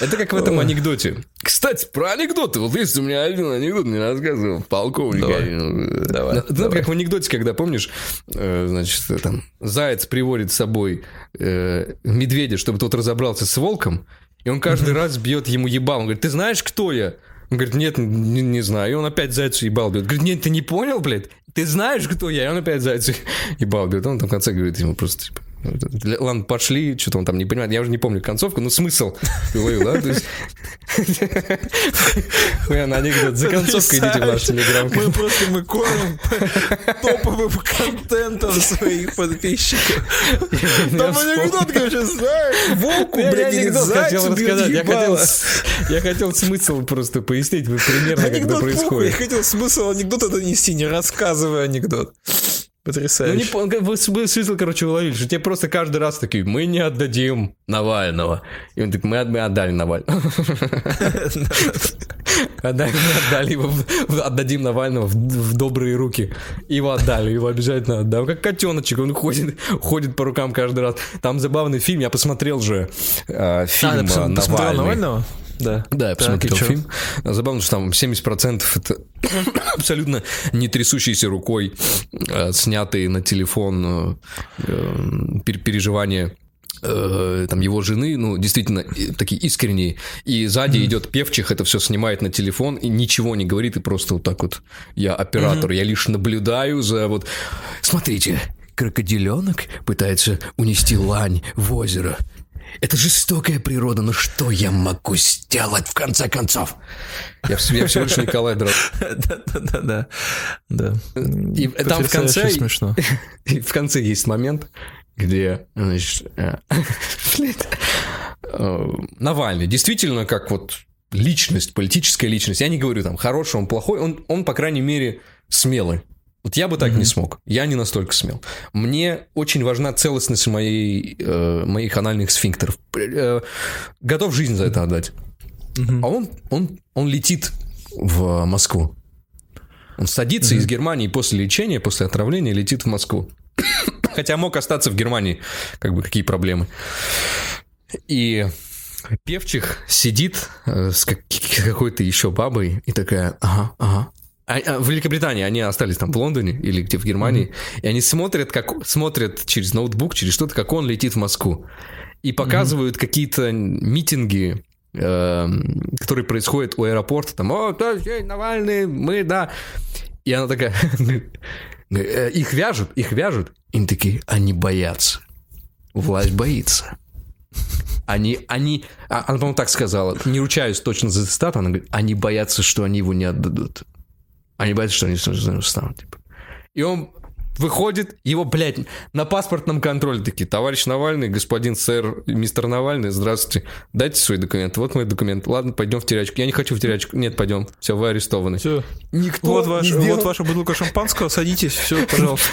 Это как в этом анекдоте. Кстати, про анекдоты. Вот есть у меня один анекдот, мне рассказывал полковник. Давай. Знаешь, давай. как в анекдоте, когда, помнишь, э, значит, э, там, заяц приводит с собой э, медведя, чтобы тот разобрался с волком, и он каждый раз бьет ему ебал. Он говорит, ты знаешь, кто я? Говорит, нет, не, не знаю. И он опять зайцу ебал бьет. Говорит, нет, ты не понял, блядь? Ты знаешь, кто я? И он опять зайцу ебал бьет. Он там в конце говорит ему просто, типа, Ладно, пошли, что-то он там не понимает. Я уже не помню концовку, но смысл говорю, да? То есть... Хуя на анекдот. За концовкой идите в наш телеграм Мы просто мы кормим топовым контентом своих подписчиков. Там анекдот, короче, знаешь, волку, блядь, анекдот хотел рассказать. Я хотел, смысл просто пояснить примерно, как это Анекдот похуй, я происходит. хотел смысл анекдота донести, не рассказывая анекдот. Ну, не Потрясающе. пон- как бы смы- смысл, короче, уловили, что тебе просто каждый раз такие, мы не отдадим Навального. И он такой, мы, мы отдали Навального. Отдали, его, отдадим Навального в, добрые руки. Его отдали, его обязательно отдам. Как котеночек, он ходит, ходит по рукам каждый раз. Там забавный фильм, я посмотрел же э, фильм А. Навального? Да. Да, я Так, посмотрел фильм. Забавно, что там 70% это абсолютно не трясущейся рукой, э, снятые на телефон э, э, пер- переживания э, там его жены, ну, действительно, такие искренние. И сзади идет певчих, это все снимает на телефон и ничего не говорит, и просто вот так вот я оператор, я лишь наблюдаю за вот... Смотрите, крокодиленок пытается унести лань в озеро. Это жестокая природа, но что я могу сделать в конце концов? Я, вс- я всего лишь Николай Дров. Да-да-да. Да. И там в конце, смешно. и в конце есть момент, где, значит, э, э, Навальный действительно как вот личность, политическая личность. Я не говорю там хороший, он плохой, он, он по крайней мере смелый. Вот я бы так не смог. Я не настолько смел. Мне очень важна целостность моей, э, моих анальных сфинктеров. Э, готов жизнь за это отдать. А он, он, он летит в Москву. Он садится из Германии после лечения, после отравления, летит в Москву. Хотя мог остаться в Германии, как бы какие проблемы. И Певчих сидит э, с как- какой-то еще бабой и такая, ага, ага. А- а в Великобритании они остались там в Лондоне или где в Германии, и они смотрят, как смотрят через ноутбук, через что-то, как он летит в Москву, и показывают какие-то митинги, эм, которые происходят у аэропорта, там, о, да, Навальный, мы, да. И она такая, э, их вяжут, их вяжут, и они такие, они боятся. Власть боится. Они, они, а, она, по-моему, так сказала, не ручаюсь точно за цитату, она говорит, они боятся, что они его не отдадут. Они боятся, что они станут. Типа. И он выходит, его, блядь, на паспортном контроле такие, товарищ Навальный, господин сэр, мистер Навальный, здравствуйте, дайте свои документы, вот мои документы, ладно, пойдем в терячку. Я не хочу в терячку, нет, пойдем, все, вы арестованы. Все. Никто Вот, ваш, сделал- вот ваша бутылка шампанского, садитесь, все, пожалуйста.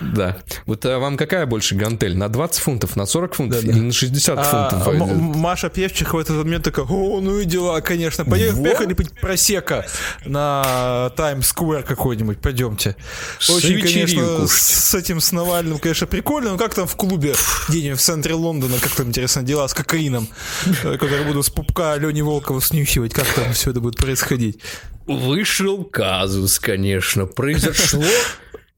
Да. Вот а вам какая больше гантель? На 20 фунтов, на 40 фунтов Да-да. или на 60 А, фунтов? М- Маша Певчих в этот момент такая, о, ну и дела, конечно. Поехали, Вот. поехали просека на Таймс-сквер какой-нибудь, пойдемте. Очень, конечно, кушать. с этим, с Навальным, конечно, прикольно, но как там в клубе где-нибудь в центре Лондона, как там, интересно, дела с кокаином, э, который буду с пупка Лени Волкова снюхивать, как там все это будет происходить? Вышел казус, конечно. Произошло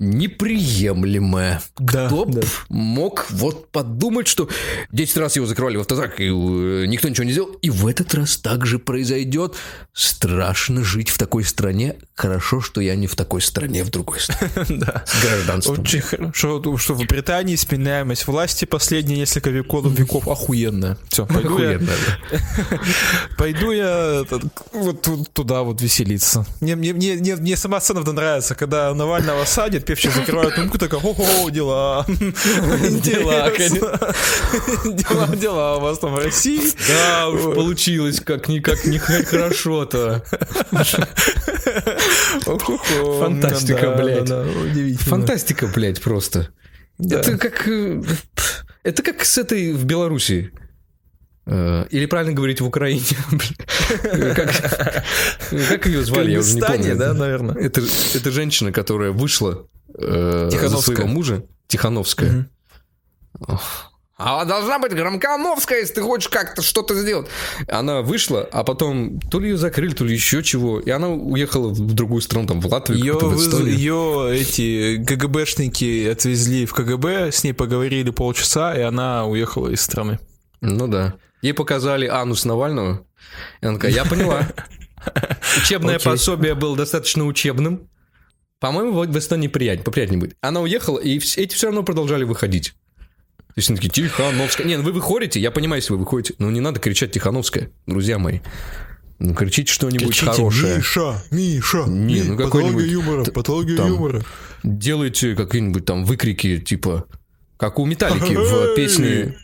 неприемлемое. Да, Кто да. мог вот подумать, что 10 раз его закрывали в автозак, и э, никто ничего не сделал. И в этот раз так же произойдет. Страшно жить в такой стране. Хорошо, что я не в такой стране, в другой стране. Да. С гражданством. Очень хорошо, что в Британии сменяемость власти последние несколько веков, веков охуенная. Все, пойду я, пойду я вот ту- туда вот веселиться. Мне, мне, мне, мне, сама сцена нравится, когда Навального садят, певчик закрывают рюмку, такая, ого, дела. Дела. Дела, дела у вас там в России. Да, уж получилось как никак не хорошо-то. Фантастика, блядь. Удивительно. Фантастика, блядь, просто. Это как... э, Это как с этой в Беларуси. Э, Или правильно говорить в Украине. Как, ее звали, я уже не помню. да, наверное? Это, женщина, которая вышла э, за своего мужа. Тихановская. А должна быть Громкановская, если ты хочешь как-то что-то сделать. Она вышла, а потом то ли ее закрыли, то ли еще чего. И она уехала в другую страну, там, в Латвию, Ее, в Эстонию. ее эти ГГБшники отвезли в КГБ, с ней поговорили полчаса, и она уехала из страны. Ну да. Ей показали анус Навального. И она такая, я поняла. Учебное пособие было достаточно учебным. По-моему, в Эстонии приятнее, поприятнее будет. Она уехала, и эти все равно продолжали выходить. То есть они такие, Тихановская. Не, ну вы выходите, я понимаю, если вы выходите, но не надо кричать Тихановская, друзья мои. Ну, кричите что-нибудь хорошее. Миша, Миша, Не, ну какой-нибудь юмора, т- патология там. юмора. Делайте какие-нибудь там выкрики, типа, как у Металлики в песне...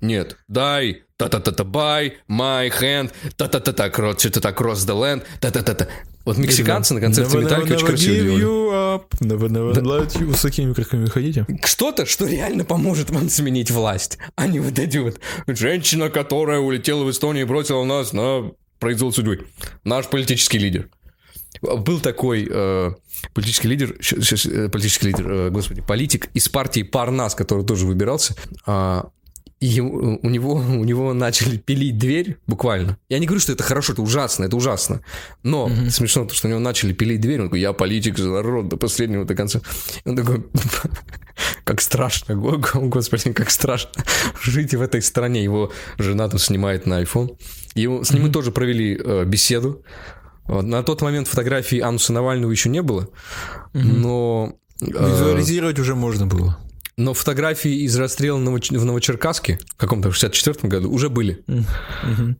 Нет, дай, та-та-та-та, buy, my hand, та-та-та-та, cross, так, cross the land, та-та-та-та. Вот мексиканцы на концерте never, очень красиво делали. С такими криками хотите? Что-то, что реально поможет вам сменить власть, а не вот эти вот женщина, которая улетела в Эстонию и бросила нас на произвол судьбы. Наш политический лидер. Был такой э, политический лидер, щ- щас, э, политический лидер, э, господи, политик из партии Парнас, который тоже выбирался. а, и у него, у него начали пилить дверь, буквально. Я не говорю, что это хорошо, это ужасно, это ужасно. Но смешно то, что у него начали пилить дверь. Он такой, я политик за народ до последнего, до конца. И Он такой, как страшно, го- го- господи, как страшно жить в этой стране. Его жена тут снимает на iPhone. И его- с ним мы тоже провели э, беседу. На тот момент фотографии Ануса Навального еще не было, но... э, Визуализировать уже можно было. Но фотографии из расстрела в Новочеркасске в каком-то 64 году уже были.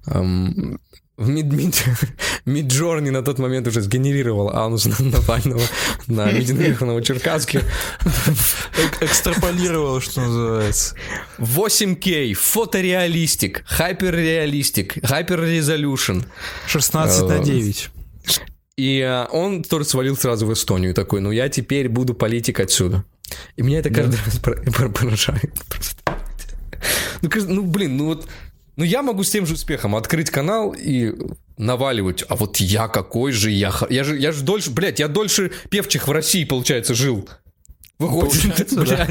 Ам, в Мид- Мид- Миджорни на тот момент уже сгенерировал анус Навального на митингах в Новочеркасске. Эк- Экстраполировал, что называется. 8К, фотореалистик, хайперреалистик, хайперрезолюшн. 16 на Э, 9. И а, он тоже свалил сразу в Эстонию такой, ну я теперь буду политик отсюда. И меня это каждый раз пор- пор- поражает. Ну, ну, блин, ну вот, ну я могу с тем же успехом открыть канал и наваливать, а вот я какой же я, я же, я же дольше, блядь, я дольше певчих в России, получается, жил. Выходит, да. блядь,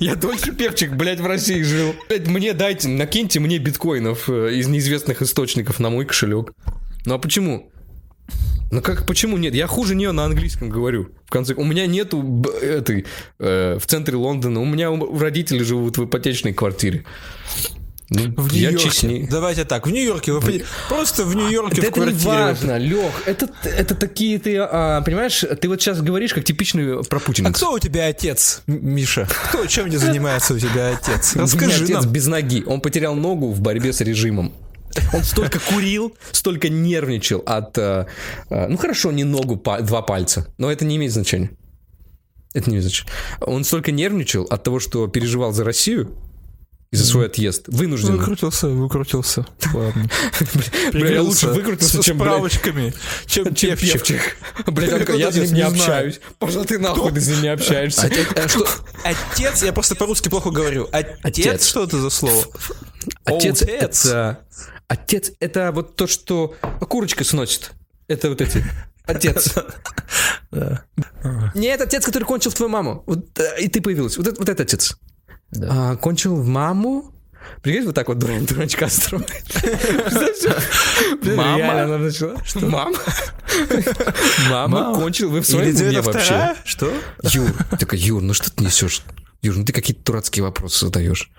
я дольше певчих, блядь, в России жил. Блядь, мне дайте, накиньте мне биткоинов э, из неизвестных источников на мой кошелек. Ну а почему? Ну как, почему нет? Я хуже нее на английском говорю. В конце, у меня нету этой э, в центре Лондона. У меня родители живут в ипотечной квартире. Ну, В я Нью-Йорке. честнее. Давайте так, в Нью-Йорке. вы пони- Просто в Нью-Йорке Да в это квартире. важно, Лех. Это, это такие ты, а, понимаешь, ты вот сейчас говоришь как типичный А пропутинец. кто у тебя отец, Миша? Кто, чем не занимается у тебя отец? У меня Расскажи отец нам. без ноги. Он потерял ногу в борьбе с режимом. Он столько курил, столько нервничал от... э, э, ну хорошо, не ногу, два пальца, но это не имеет значения. Это не имеет значения. Он столько нервничал от того, что переживал за Россию и за свой отъезд. Вынужденно. Выкрутился, выкрутился. Ладно. Бля, я лучше выкрутился, чем, справочками, чем чем певчик. такой, я с ним не общаюсь. Пошел ты нахуй, ты с ним не общаешься. Что? Отец? Я просто по-русски плохо говорю. Отец. Что это за слово? Отец Отец. это... Отец это вот то, что курочка сносит. Это вот эти... Отец. Нет, отец, который кончил в твою маму. Вот, э, и ты появилась. Вот, вот это отец. А, кончил в маму? Прикинь, вот так вот дура- дурачка строит. Мама? Она начала. Что? Мама? Мама кончил. Вы в своем уме вообще? Что? Юр, такая, Юр, ну что ты несешь? Юр, ну ты какие-то дурацкие вопросы задаешь.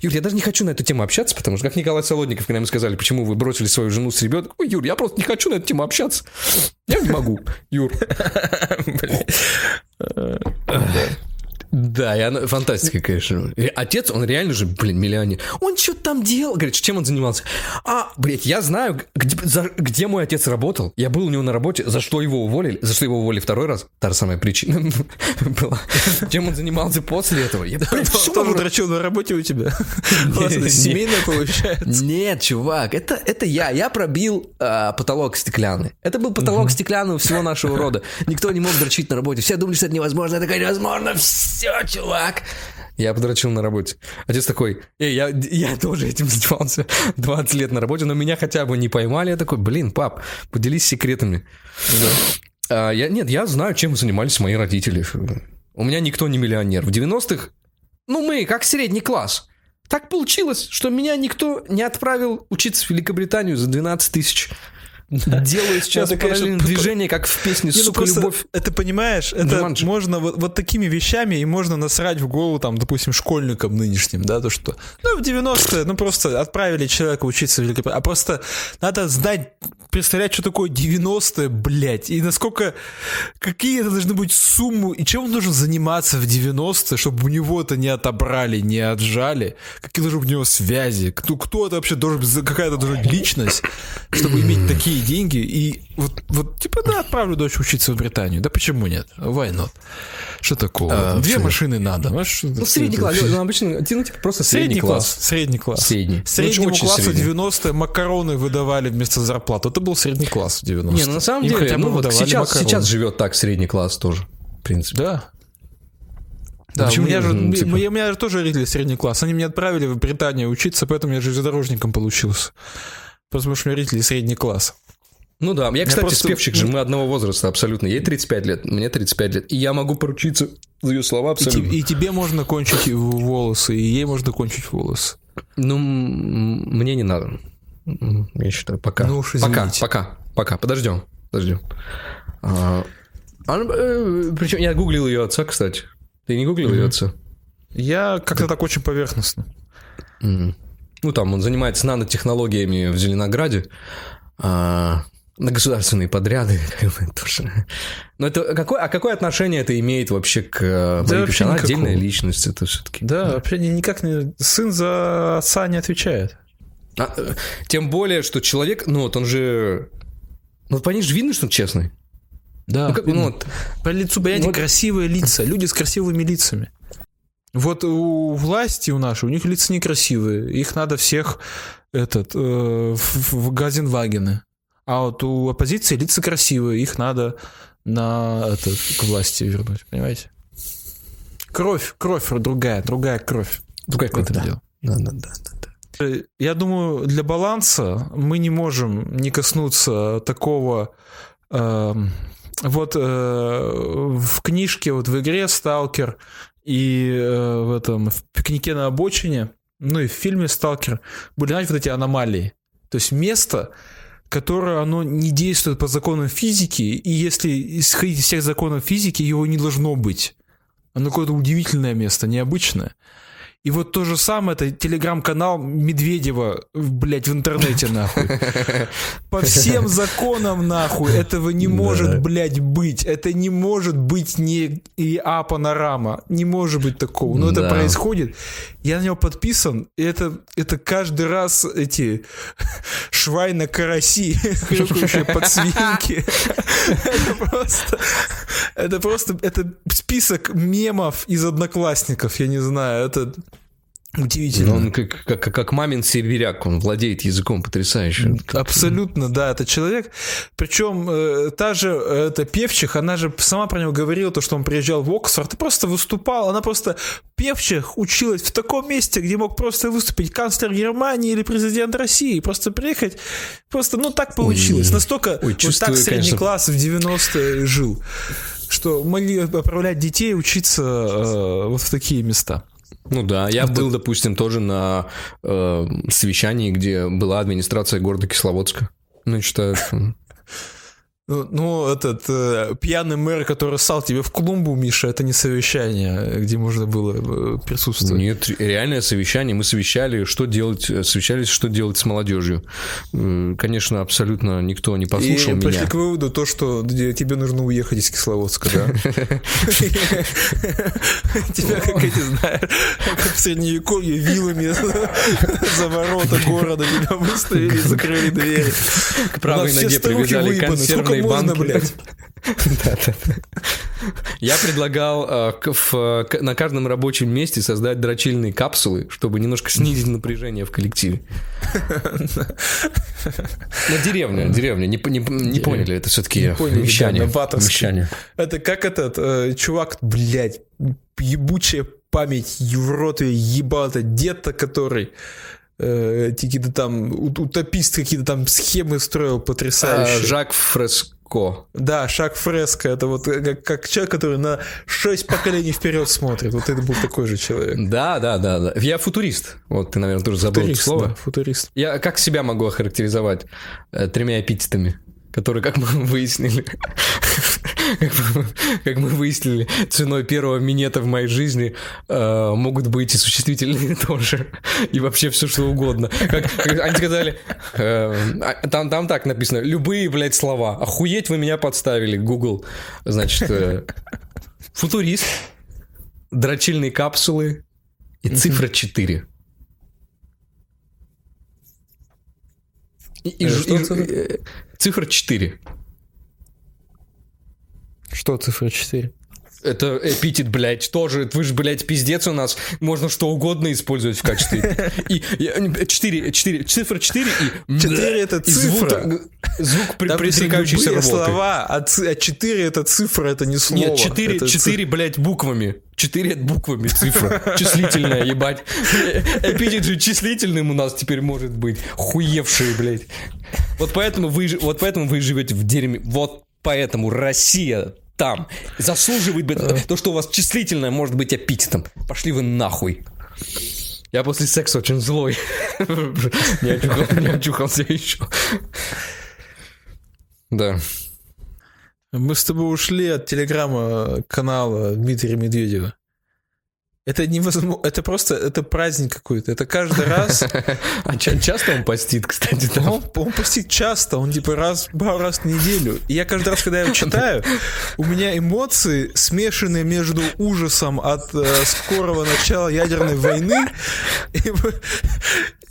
Юр, я даже не хочу на эту тему общаться, потому что, как Николай Солодников, когда ему сказали, почему вы бросили свою жену с ребенком, ой, Юр, я просто не хочу на эту тему общаться. Я не могу, Юр. Да, и она, фантастика, конечно. И отец, он реально же, блин, миллионер. Он что там делал? Говорит, чем он занимался? А, блядь, я знаю, где, за, где мой отец работал. Я был у него на работе, за что его уволили, за что его уволили второй раз. Та же самая причина была. Чем он занимался после этого? Я, Тоже дрочил на работе у тебя. Семейно получается. Нет, чувак, это, это я. Я пробил а, потолок стеклянный. Это был потолок стеклянный у всего нашего рода. Никто не мог дрочить на работе. Все думали, что это невозможно. Такой, невозможно. Все, чувак. Я подрочил на работе. Отец такой, эй, я, я тоже этим занимался 20 лет на работе, но меня хотя бы не поймали. Я такой, блин, пап, поделись секретами. А, я, нет, я знаю, чем занимались мои родители. У меня никто не миллионер. В 90-х, ну, мы как средний класс. Так получилось, что меня никто не отправил учиться в Великобританию за 12 тысяч. Делаю сейчас Это, конечно, параллельное движение, как в песне Не, ну «Сука, любовь». Это понимаешь, это Джуманджи. можно вот, вот такими вещами и можно насрать в голову, там, допустим, школьникам нынешним, да, то что, ну, в 90-е, ну, просто отправили человека учиться в Великобританию, а просто надо знать, представлять, что такое 90-е, блядь, и насколько, какие это должны быть суммы, и чем он должен заниматься в 90-е, чтобы у него это не отобрали, не отжали, какие должны быть у него связи, кто, кто это вообще должен, быть, какая-то должна быть личность, чтобы иметь такие деньги, и вот, вот типа, да, отправлю дочь учиться в Британию, да почему нет, why not? Что такого? А, Две почему? машины надо. Ну, что- Ну, средний класс. Ну, обычно, ну, типа, просто Средний класс. Средний класс. Средний. Среднему Очень классу средний. 90-е макароны выдавали вместо зарплаты. Это был средний класс в 90-е. Не, ну на самом Им деле, ну, вот сейчас, макароны. сейчас живет так средний класс тоже, в принципе. Да. Да, у почему меня, не же, ну, типа? у меня же тоже родители средний класс. Они меня отправили в Британию учиться, поэтому я железнодорожником получился. Потому что у меня родители средний класс. Ну да, я, кстати, просто- с Певчик же, мы одного возраста абсолютно. Ей 35 лет, мне 35 лет. И я могу поручиться за ее слова И, абсолютно. и тебе можно кончить волосы, и ей можно кончить волосы. Ну, мне не надо. Я считаю, пока. Ну уж пока, извините. пока, пока. Подождем, подождем. А, она, э, причем я гуглил ее отца, кстати. Ты не гуглил ее отца? Я как-то так очень поверхностно. Ну, там он занимается нанотехнологиями в Зеленограде. А, на государственные подряды. тоже. Но это какое, а какое отношение это имеет вообще к э, Марии вообще? Она никакого. отдельная личность, это все-таки. Да, вообще ни- никак не... Сын за отца не отвечает. А, э, тем более, что человек, ну вот он же... Ну, по ней же видно, что он честный. Да. Ну, как- ну, вот, По лицу, понимаете, Вот. красивые лица, люди с красивыми лицами. Вот у власти у нашей, у них лица некрасивые, их надо всех этот, э, в, в Газенвагены. А вот у оппозиции лица красивые, их надо на этот, к власти вернуть, понимаете? Кровь, кровь другая, другая кровь. другая кровь, да. дело. Да, да, да, да. Э, Я думаю, для баланса мы не можем не коснуться такого. эм, вот э, в книжке, вот в игре Сталкер и э, в этом в пикнике на обочине, ну и в фильме Сталкер были, знаете, вот эти аномалии. То есть место, которое оно не действует по законам физики, и если исходить из всех законов физики, его не должно быть. Оно какое-то удивительное место, необычное. И вот то же самое, это телеграм-канал Медведева, блядь, в интернете, нахуй. По всем законам, нахуй, этого не может, блядь, быть. Это не может быть не ИА Панорама. Не может быть такого. Но это Да. происходит. Я на него подписан, и это, это каждый раз эти швай на караси, хрюкающие подсвинки. Это просто... Это просто... Это список мемов из одноклассников, я не знаю. Это удивительно. Ну, он как, как, как мамин сибиряк, он владеет языком потрясающе. Абсолютно, да, это человек. Причем э, та же э, эта Певчих, она же сама про него говорила, то, что он приезжал в Оксфорд и просто выступал. Она просто Певчих училась в таком месте, где мог просто выступить канцлер Германии или президент России. Просто приехать, просто, ну, так получилось. Настолько ой, вот чувствую, так средний конечно. класс в 90-е жил, что могли отправлять детей учиться э, вот в такие места. Ну да, я был, допустим, тоже на э, совещании, где была администрация города Кисловодска. Ну, считаю, что... Ну, ну, этот э, пьяный мэр, который ссал тебе в клумбу, Миша, это не совещание, где можно было э, присутствовать. Нет, реальное совещание. Мы совещали, что делать, э, совещались, что делать с молодежью. Конечно, абсолютно никто не послушал и меня. пришли к выводу то, что тебе нужно уехать из Кисловодска, да? Тебя, как эти, знаешь, как в средневековье вилами за ворота города тебя выставили закрыли двери. К правой ноге привязали выебаны. Консервные можно, банки. блядь? Я предлагал э, на каждом рабочем месте создать дрочильные капсулы, чтобы немножко снизить напряжение в коллективе. Ну, деревня, деревня. Не, по- не, не поняли, это все-таки вещание. на. Вещание. Это как этот э, чувак, блядь, ебучая память в рот ебал, это дед который э, эти какие-то там ут- утопист какие-то там схемы строил А, потрясающие. Жак Фреско. Да, шаг фреска. Это вот э, как, как человек, который на шесть поколений вперед смотрит. Вот это был такой же человек. Да, да, да, да. Я футурист. Вот ты, наверное, тоже забыл это Футурист, слово. да, футурист. Я как себя могу охарактеризовать э, тремя эпитетами, которые, как мы выяснили, как мы- выяснили, ценой первого минета в моей жизни э, могут быть и существительные тоже, и вообще все что угодно. Как, они сказали, э, а, там, там так написано, любые, блядь, слова. Охуеть вы меня подставили, Google. Значит, э, футурист, дрочильные капсулы и цифра 4. И, и и цифра 4. Что цифра 4? Это эпитет, блядь, тоже. Вы же, блядь, пиздец у нас. Можно что угодно использовать в качестве. И 4, 4, цифра 4 и... Четыре это и звук- цифра. Звук при- пресекающейся рвоты. слова, а, ц- а 4 это цифра, это не слово. Нет, 4, Это 4, блядь, буквами. 4 это буквами цифра. Числительная, ебать. Эпитет же числительным у нас теперь может быть. Хуевшие, блядь. Вот поэтому вы, вот поэтому вы живете в дерьме. Вот поэтому Россия там заслуживает блядь, то, что у вас числительное может быть эпитетом. Пошли вы нахуй. Я после секса очень злой. Не очухал- не очухался еще. Да. Мы с тобой ушли от телеграма-канала Дмитрия Медведева. Это невозможно, это просто, это праздник какой-то. Это каждый раз, А ча- часто он постит, кстати, там? он, он постит часто, он типа раз, пару раз в неделю. И я каждый раз, когда я его читаю, у меня эмоции смешаны между ужасом от э, скорого начала ядерной войны и,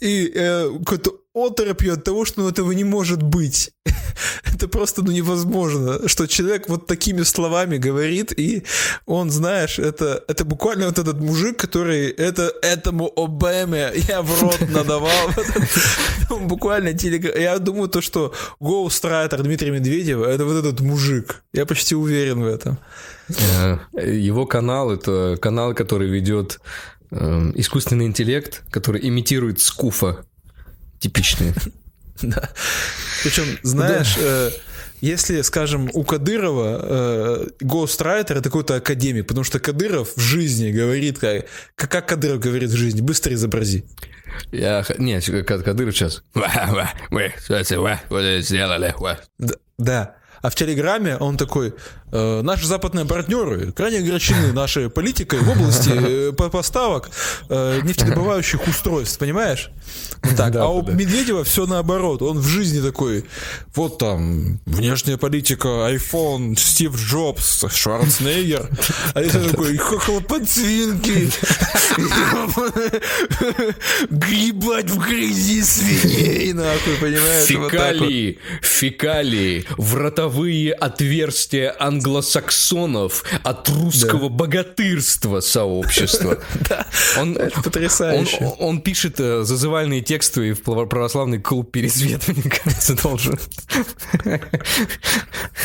и э, какой-то оторопью от того, что ну, этого не может быть. Это просто ну, невозможно, что человек вот такими словами говорит, и он, знаешь, это, это буквально вот этот мужик, который это, этому Обаме я в рот надавал. Он буквально телегра... Я думаю, то, что гоустрайтер Дмитрия Медведева это вот этот мужик. Я почти уверен в этом. Э, Его канал это канал, который ведет э, искусственный интеллект, который имитирует скуфа типичные. Да. Причем, знаешь, э, если, скажем, у Кадырова э, гоустрайтер это какой-то академик, потому что Кадыров в жизни говорит, как, как Кадыров говорит в жизни, быстро изобрази. Я... Не, Кад- Кадыров сейчас. Мы сделали. Да, да. А в Телеграме он такой, наши западные партнеры крайне огорчены нашей политикой в области э, по- поставок э, нефтедобывающих устройств, понимаешь? Так. А у. Медведева все наоборот. Он в жизни такой, вот там, внешняя политика, iPhone, Стив Джобс, Шварценеггер. А я такой, хохлопоцвинки, гребать в грязи свиней, нахуй, понимаешь? Фекалии, фекалии, вратовые отверстия англосаксонов от русского богатырства сообщества. Он, Это потрясающе. Он, он пишет э, зазывальные тексты и в православный клуб Пересвет, мне кажется, должен.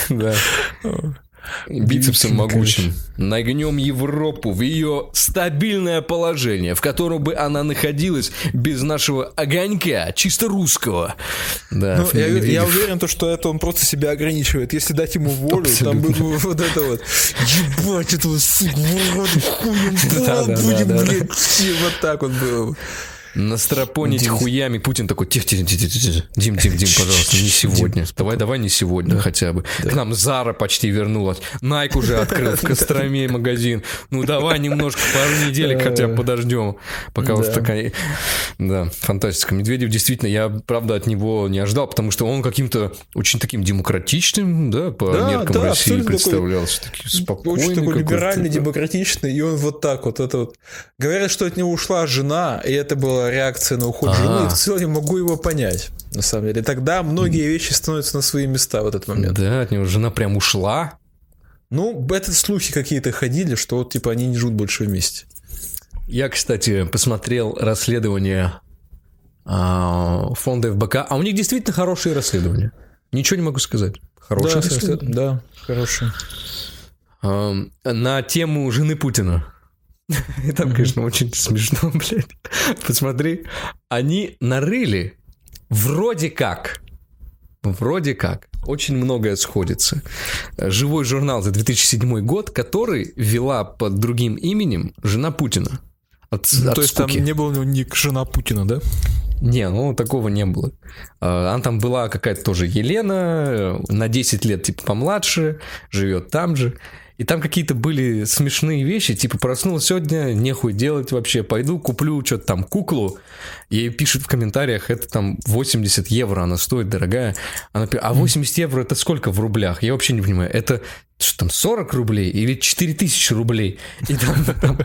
Да. Бицепсом могучим. Нагнем Европу в ее стабильное положение, в котором бы она находилась без нашего огонька, чисто русского. Да, Ну, я, я уверен, то, что это он просто себя ограничивает. Если дать ему волю, там Абсолютно. бы вот это вот ебать этого сука, хуем Да, да, будем, да, блядь, все вот так вот было. Настропонить Дим. хуями. Путин такой, тихо, тихо, тихо, тихо. Дим, Дим, Дим, пожалуйста, не сегодня. Давай, давай не сегодня да. хотя бы. Да. К нам Зара почти вернулась. Найк уже открыл в Костроме магазин. Ну давай немножко, пару недель хотя бы подождем, пока да. вот такая... Да, фантастика. Медведев действительно, я, правда, от него не ожидал, потому что он каким-то очень таким демократичным, да, по да, меркам да, России представлялся. Такой, спокойный очень такой либеральный, демократичный, и он вот так вот, это вот. Говорят, что от него ушла жена, и это была реакция на уход А-а-а. жены, и в целом могу его понять, на самом деле. Тогда многие вещи становятся на свои места в этот момент. Да, от него жена прям ушла. Ну, это слухи какие-то ходили, что вот, типа, они не живут больше вместе. Я, кстати, посмотрел расследование а, фонда ФБК, а у них действительно хорошие расследования. Ничего не могу сказать. Хорошие да, расследования. Да, хорошие. А, на тему жены Путина. И там, конечно, очень смешно, блядь. Посмотри, они нарыли вроде как, вроде как, очень многое сходится. Живой журнал за 2007 год, который вела под другим именем жена Путина. От, ну, от то есть скуки. там не было ник жена Путина, да? Не, ну такого не было. А, она там была какая-то тоже Елена, на 10 лет типа помладше, живет там же. И там какие-то были смешные вещи, типа проснулся сегодня, нехуй делать вообще, пойду куплю что-то там куклу. Ей пишут в комментариях, это там 80 евро, она стоит дорогая. Она пишет, а 80 евро это сколько в рублях? Я вообще не понимаю. Это что там, 40 рублей или 4000 рублей. И там, там,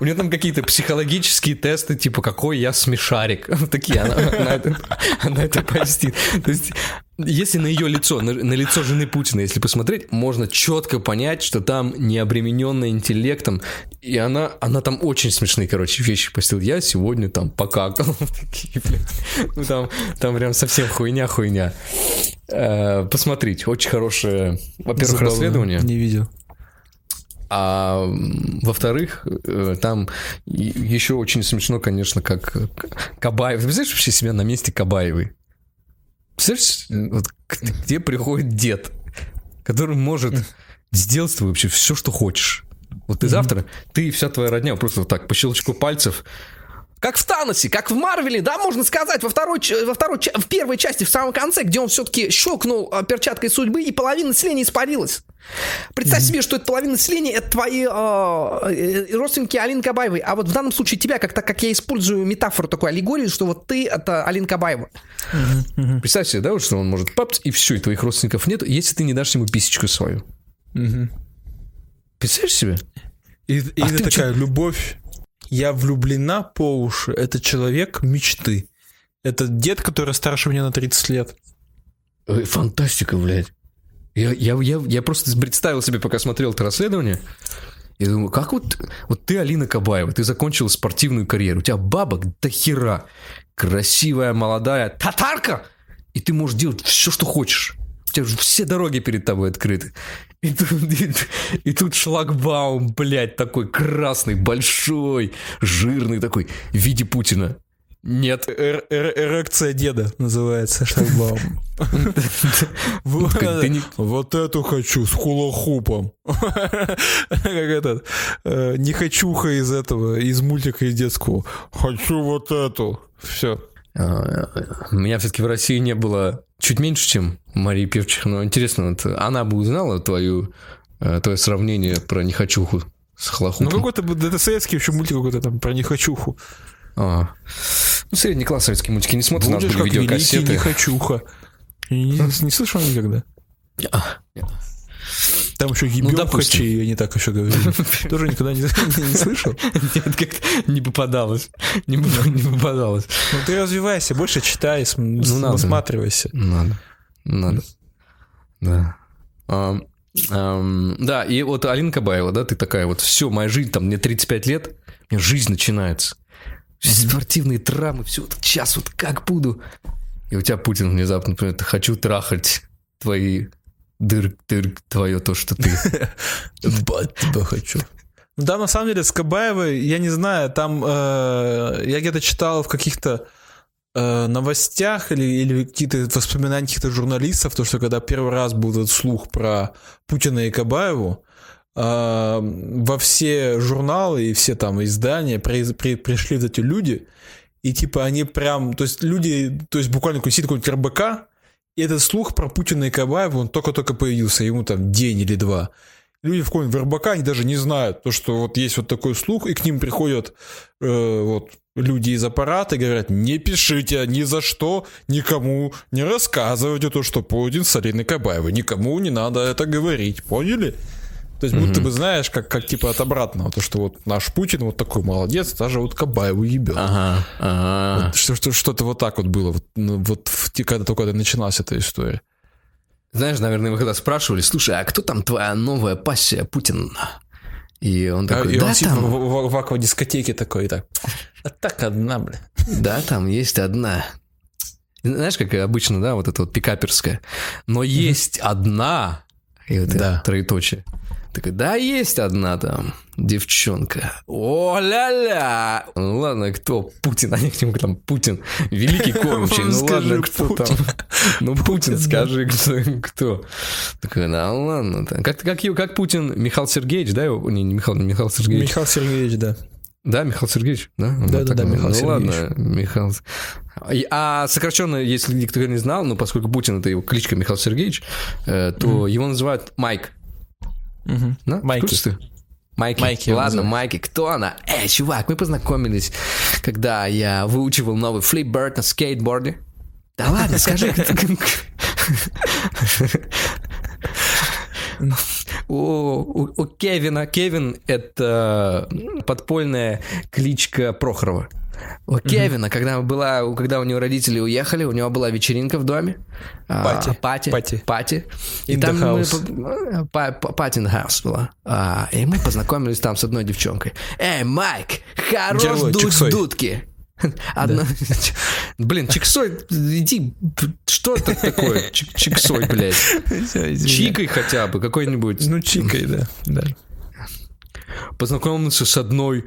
у нее там какие-то психологические тесты, типа, какой я смешарик. Такие, она, она, это, она это постит. То есть, если на ее лицо, на, на лицо жены Путина, если посмотреть, можно четко понять, что там не обремененная интеллектом, и она, она там очень смешные, короче, вещи постил. Я сегодня там покакал. Ну, там, там прям совсем хуйня-хуйня. Э, посмотрите, очень хорошее, во-первых, расследование. Не видел. А во-вторых, э, там еще очень смешно, конечно, как Кабаев. Ты представляешь вообще себя на месте Кабаевой? Представляешь, вот, где приходит дед, который может сделать вообще все, что хочешь. Вот ты завтра, ты и вся твоя родня просто вот так по щелчку пальцев как в Таносе, как в Марвеле, да, можно сказать, во второй, во второй, в первой части, в самом конце, где он все-таки щелкнул а, перчаткой судьбы, и половина населения испарилась. Представь mm-hmm. себе, что это половина населения, это твои э, родственники Алины Кабаевой. А вот в данном случае тебя, как, так как я использую метафору такой аллегории, что вот ты это Алина Кабаева. Mm-hmm. Mm-hmm. Представь себе, да, вот, что он может папать, и все, и твоих родственников нет, если ты не дашь ему писечку свою. Mm-hmm. Представляешь себе? И, и а это такая че? любовь я влюблена по уши. Это человек мечты. Это дед, который старше меня на 30 лет. Фантастика, блядь. Я, я, я, я просто представил себе, пока смотрел это расследование, я думаю, как вот, вот ты Алина Кабаева, ты закончила спортивную карьеру, у тебя бабок до хера, красивая, молодая татарка, и ты можешь делать все, что хочешь тебя же все дороги перед тобой открыты. И тут, и, и тут шлагбаум, блядь, такой красный, большой, жирный такой, в виде Путина. Нет. Эр -эр Эрекция деда называется шлагбаум. Вот эту хочу с хулахупом. Как этот. Э, не хочуха из этого, из мультика из детского. Хочу вот эту. Все. А, у меня все-таки в России не было чуть меньше, чем Мария Певчих. Но интересно, вот она бы узнала твою, э, твое сравнение про нехочуху с хлохупом. Ну, какой-то это советский еще мультик какой-то там про нехочуху. А. Ну, средний класс советские мультики не смотрят, у нас были видеокассеты. нехочуха. Не, не слышал никогда? Там еще ебёбхачи, ну, я не так еще говорю. Тоже никогда не, не, не слышал? Нет, как не попадалось. Не, не попадалось. Ну ты развивайся, больше читай, ну, насматривайся. Надо. Надо. Да. А, а, да, и вот Алина Кабаева, да, ты такая вот, все, моя жизнь, там, мне 35 лет, мне жизнь начинается. Спортивные травмы, все, вот сейчас вот как буду. И у тебя Путин внезапно, например, хочу трахать твои дырк, дырк, твое то, что ты. Бать тебя хочу. Да, на самом деле, с Кабаевой, я не знаю, там э, я где-то читал в каких-то э, новостях или, или какие-то воспоминания каких-то журналистов, то, что когда первый раз был этот слух про Путина и Кабаеву, э, во все журналы и все там издания при, при, пришли эти люди и типа они прям, то есть люди, то есть буквально сидит какой-нибудь РБК, и этот слух про Путина и Кабаева, он только-только появился, ему там день или два. Люди в каком-нибудь РБК, они даже не знают, то, что вот есть вот такой слух, и к ним приходят э, вот люди из аппарата и говорят, не пишите ни за что, никому не рассказывайте то, что Путин с Алиной Кабаевой. Никому не надо это говорить, поняли? То есть, будто бы знаешь, как, как типа от обратного, то, что вот наш Путин вот такой молодец, даже вот Кабаеву ебет. Ага, ага. Вот, что, что, что-то вот так вот было, вот, ну, вот в, когда только начиналась эта история. Знаешь, наверное, вы когда спрашивали, слушай, а кто там твоя новая пассия Путина? И он такой, и да, он сидит там, в, в, в аквадискотеке такой, и так, а так одна, бля. да, там есть одна. Знаешь, как обычно, да, вот это вот пикаперская. Но есть одна, и вот Да. троеточие. Да, есть одна там девчонка. О-ля-ля! Ну ладно, кто? Путин, а не к нему там Путин. Великий кормчий. Ну ладно, кто там? Ну, Путин, скажи, кто. Такой, да ладно. Как, как, как Путин, Михаил Сергеевич, да? его? Не, не Михаил, не Михаил Сергеевич. Михаил Сергеевич, да. Да, Михаил Сергеевич, да? Да-да-да, так он. Михаил ну, Сергеевич. ладно, Михаил. А сокращенно, если никто не знал, ну, поскольку Путин это его кличка Михаил Сергеевич, э, то его называют Майк. Мгм. Да? В Майки. ты? Майки. Майки Ладно. Майки. Кто она? Эй, чувак, мы познакомились, когда я выучивал новый флипберт на скейтборде. Да ладно, скажи. У, у- у Кевина. Кевин — это подпольная кличка Прохорова. У Кевина, когда, была, когда у него родители уехали, у него была вечеринка в доме. А, Пати. Пати. Пати. Пати. И In там мы... па- Пати house была. А, и мы познакомились там с одной девчонкой. Эй, Майк, хорош дуть дудки. Одна... Блин, Чиксой, иди, что это такое? Чик- Чиксой, блядь. Чикой хотя бы, какой-нибудь. Ну, чикой, да. да. Познакомился с одной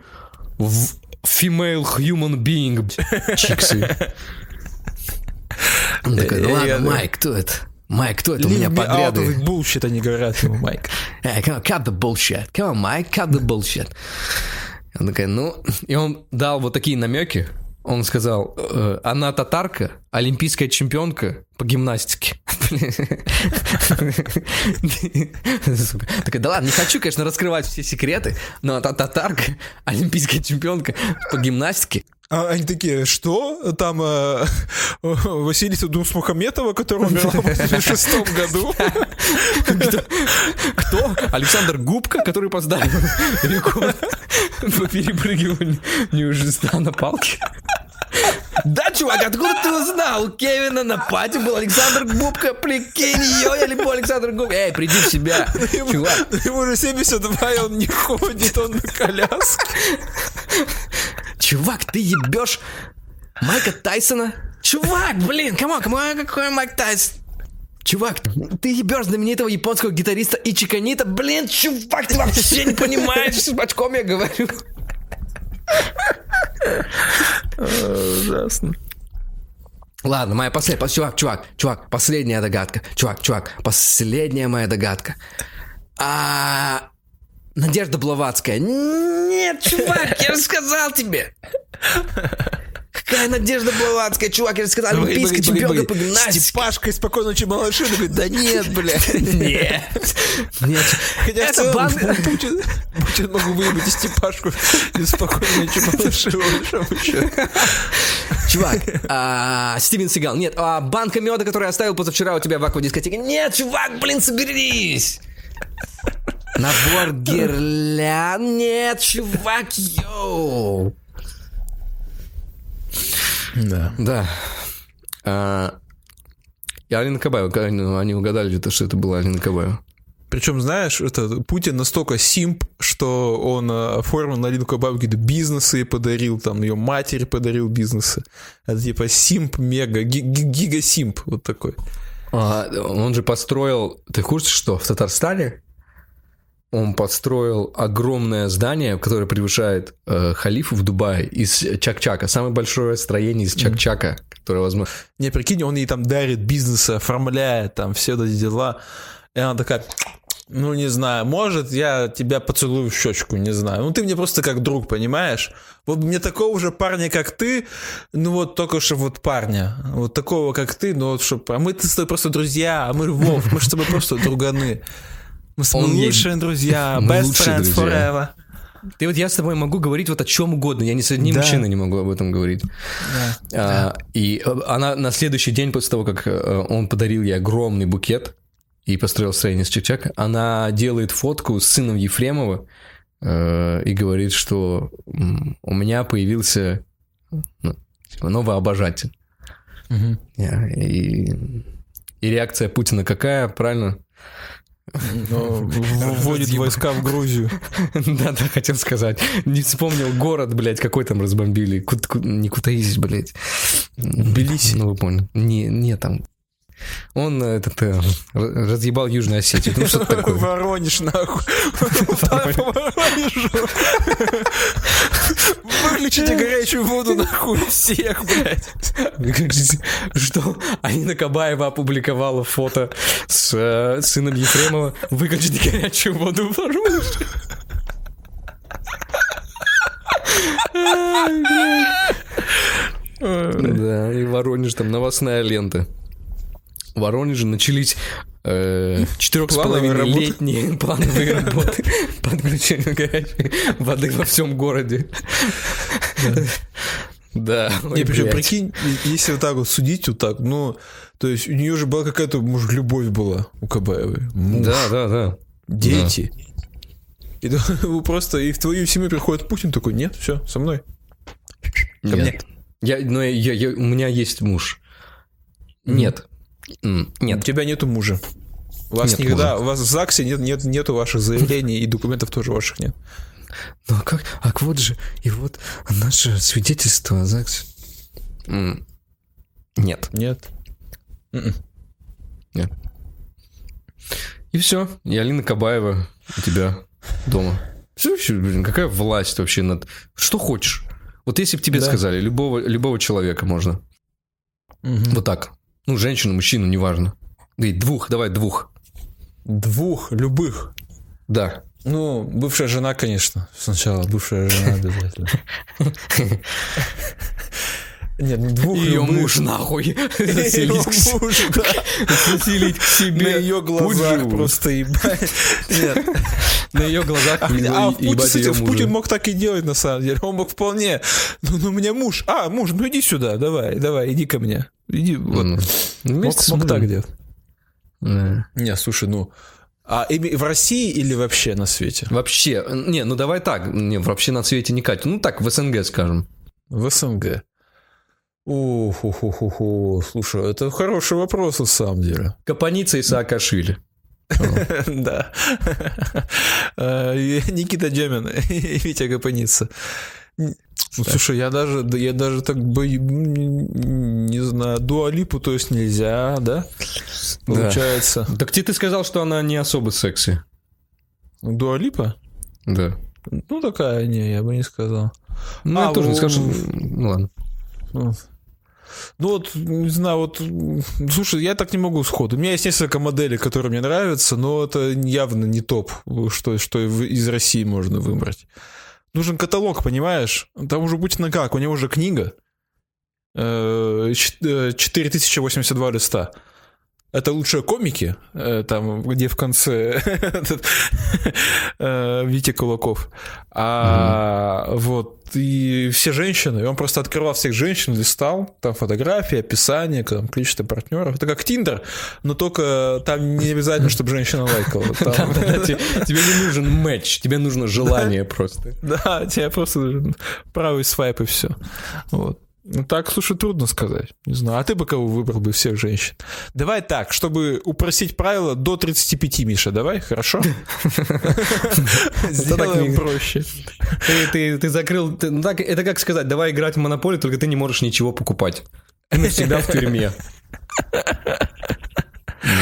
в- female human being. Чиксы. Он такой, Э, ладно, Майк, кто это? Майк, кто это? У меня me out of bullshit, они говорят ему, Майк. Эй, come on, cut the bullshit. Come on, Mike, cut the bullshit. Он такой, ну... И он дал вот такие намеки. Он сказал, э, она татарка, олимпийская чемпионка по гимнастике. Такой, да ладно, не хочу, конечно, раскрывать все секреты, но та татарка, олимпийская чемпионка по гимнастике. А они такие, что? Там э, Василиса Дусмухаметова, которая умерла в 86 году. Кто? Александр Губка, который поставил рекорд по перепрыгиванию жеста на палке. Да, чувак, откуда ты узнал? У Кевина на пати был Александр Губка, прикинь, ее я люблю Александр Губка. Эй, приди в себя, чувак. Ему уже 72, и он не ходит, он на коляске. Чувак, ты ебешь Майка Тайсона? Чувак, блин, come on, come on, какой Майк Тайсон? Чувак, ты ебешь знаменитого японского гитариста Ичиканита. Блин, чувак, ты вообще не понимаешь, с бачком я говорю. Ужасно. Ладно, моя последняя, чувак, чувак, чувак, последняя догадка. Чувак, чувак, последняя моя догадка. А... Надежда Блаватская. Нет, чувак, я же сказал тебе. Какая Надежда Блаватская, чувак, я же сказал, олимпийская чемпионка по гимнастике. Степашка из «Спокойной ночи, малыши» говорит, да нет, блядь. Нет. Нет. Хотя в Это целом бан- Путин, Путин могу выебать и Степашку из «Спокойной ночи, малыши». Чувак, а, Стивен Сигал. Нет, а, банка меда, которую я оставил позавчера у тебя в аквадискотеке. Нет, чувак, блин, соберись. Набор гирлянд. Нет, чувак, йоу. Да. Да. А, и Алина Кабаева, они, угадали, что это была Алина Кабаева. Причем, знаешь, это Путин настолько симп, что он э, оформил на Кабаеву какие-то бизнесы и подарил, там, ее матери подарил бизнесы. Это типа симп мега, ги- ги- гига-симп вот такой. А, он же построил, ты в курсе, что в Татарстане он построил огромное здание, которое превышает э, халифу в Дубае из Чакчака. Самое большое строение из Чакчака, которое возможно. Не, прикинь, он ей там дарит бизнесы, оформляет там все эти дела. И она такая, Ну, не знаю, может, я тебя поцелую в щечку, не знаю. Ну, ты мне просто как друг, понимаешь? Вот мне такого же парня, как ты, ну вот только что вот парня, вот такого, как ты, ну вот что, а мы с тобой просто друзья, а мы Вов, мы же с тобой просто друганы. Мы есть- лучшие друзья, Мы best лучшие friends друзья. forever. Ты вот я с тобой могу говорить вот о чем угодно. Я ни с одним Да. мужчиной не могу об этом говорить. Да. А, и э, она на следующий день после того, как э, он подарил ей огромный букет и построил строение с Чик-Чак, она делает фотку с сыном Ефремова э, и говорит, что у меня появился ну, типа, новый обожатель. Я- И, и реакция Путина какая, правильно? Вводит войска в Грузию. Да-да, хотел сказать. Не вспомнил город, блядь, какой там разбомбили. Не Кутаиси, блядь. Тбилиси. Ну, вы поняли. Не, не там. Он э, этот, э, разъебал Южную Осетию. Ну, что-то такое. Воронеж, нахуй. Воронежу. Выключите горячую воду, нахуй, всех, блядь. Что? Анина Кабаева опубликовала фото с э, сыном Ефремова. Выключить горячую воду в Воронеже. Да, и Воронеж там новостная лента. В Воронеже начались э, четырех с половиной работы. летние плановые работы по отключению горячей воды во всем городе. Да. Не, причем, прикинь, если вот так вот судить, вот так, ну, то есть у нее же была какая-то, может, любовь была у Кабаевой. Муж, Да, да, да. дети. И вы просто, и в твою семью приходит Путин такой, нет, все, со мной. Ко мне. Нет. Я, но я, я- у меня есть муж. Нет. М, У Нет. тебя нету мужа. У вас Нет никогда, у вас в ЗАГСе нет, нет, нету ваших заявлений, и документов тоже ваших нет. Ну а как? А вот же, и вот наше свидетельство о ЗАГСе. Нет. Нет. М-м. Нет. И все. И Алина Кабаева у тебя дома. Вообще, блин, какая власть вообще над... Что хочешь? Вот если бы тебе Да. сказали, любого, любого человека можно. Мгм. Вот так. Ну, женщину, мужчину, неважно. И двух, давай двух. Двух, любых. Да. Ну, бывшая жена, конечно. Сначала бывшая жена обязательно. Нет, ну двух Ее любых. муж нахуй заселить к муж, да. заселить к себе. На ее глазах просто ебать. Нет. На ее глазах А, а в Путин, ебать кстати, ее в мужа. Путин мог так и делать, на самом деле. Он мог вполне. Ну, ну, у меня муж. А, муж, ну иди сюда, давай, давай, иди ко мне. Иди, вот. М. Мог, так делать. Не, слушай, ну... А в России или вообще на свете? Вообще, не, ну давай так, не, вообще на свете не Катя, ну так, в СНГ скажем. В СНГ. Ух, ух, ух, ух, ух. Слушай, это хороший вопрос на самом деле. Капаница и Саакашвили. Да. Э, Никита Демин и Витя Гапаница. Ну, слушай, я даже, да я даже так бы, не знаю, дуалипу, то есть нельзя, да? Получается. Так ты, сказал, что она не особо секси. Дуалипа? Да. Ну, такая, не, я бы не сказал. Ну, А, я тоже не скажу, ну ладно. Ну, вот, не знаю, вот, слушай, я так не могу сходу. У меня есть несколько моделей, которые мне нравятся, но это явно не топ, что, что из России можно выбрать. Нужен каталог, понимаешь? Там уже Путина как, у него же книга. Э, ч- э, 4082 листа. Это лучшие комики, э, там, где в конце э, Витя Кулаков. А вот и все женщины, и он просто открывал всех женщин, листал, там фотографии, описание, там количество партнеров. Это как Тиндер, но только там не обязательно, чтобы женщина лайкала. Там- Тебе не нужен матч, тебе нужно желание просто. Да, тебе просто нужен правый свайп и все. Вот. Ну так, слушай, трудно сказать. Не знаю. А ты бы кого выбрал бы всех женщин? Давай так, чтобы упростить правила до 35, Миша, давай, хорошо? Сделаем проще. Ты, ты, ты закрыл... ну так, это как сказать, давай играть в монополию, только ты не можешь ничего покупать. Ты навсегда в тюрьме.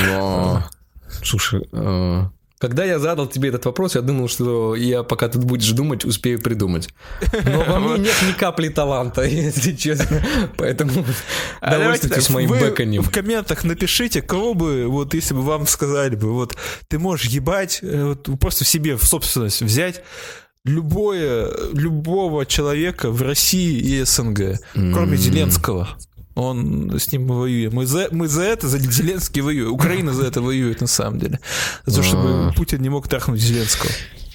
Но... Слушай, э, Когда я задал тебе этот вопрос, я думал, что я пока ты будешь думать, успею придумать. Но во мне нет ни капли таланта, если честно. Поэтому А довольствуйтесь моим вы бэканем. В комментах напишите, кого бы, вот если бы вам сказали бы, вот ты можешь ебать, э, вот, просто себе в собственность взять любое, любого человека в России и СНГ, кроме. Зеленского. Он с ним мы воюем. Мы за, мы за это, за Зеленский воюем. Украина за это воюет на самом деле. За то, чтобы А. Путин не мог трахнуть Зеленского.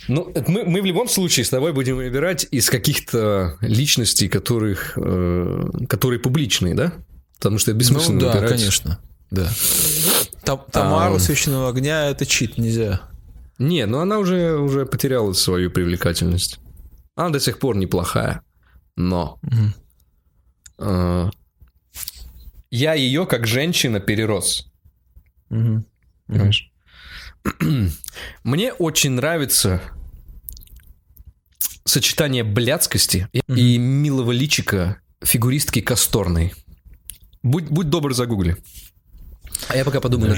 Ну, мы, мы в любом случае с тобой будем выбирать из каких-то личностей, которых, э, которые публичные, да? Потому что это бессмысленно ну да, выбирать. конечно. Да. Там, Тамару А. Священного огня это чит, нельзя. Не, ну она уже, уже потеряла свою привлекательность. Она до сих пор неплохая. Но э, я ее как женщина перерос. Понимаешь? Мне очень нравится сочетание блядскости и милого личика фигуристки Касторной. Будь, будь добр, загугли. А я пока подумаю.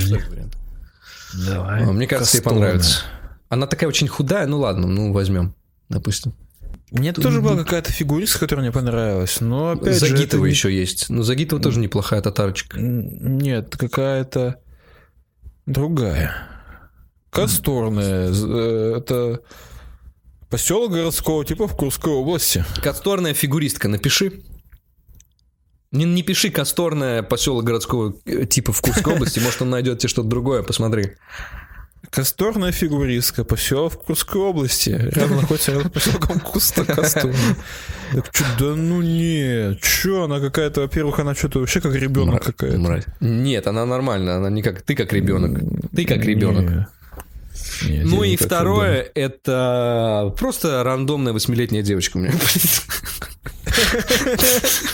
Давай. Мне кажется, ей Касторная. понравится. Она такая очень худая, ну ладно, ну возьмем, допустим. Мне тоже была какая-то фигуристка, которая мне понравилась, но опять же... Загитова не- еще есть. Ну, Загитова тоже неплохая татарочка. Нет, какая-то другая. Касторная. э, Это поселок городского типа в Курской области. Касторная фигуристка, напиши. Не, не пиши Касторная поселок городского э, типа в Курской области, может он найдет тебе что-то другое, посмотри. Касторная фигуристка, поселок в Курской области. Рядом находится рядом поселком Куста Касторная. Так чё, да ну не, чё, она какая-то, во-первых, она что-то вообще как ребенок какая-то. Мразь. Нет, она нормальная, она не как ты как ребенок. Ты как ребенок. Не. Нет, Ну и второе, это просто рандомная восьмилетняя девочка у меня.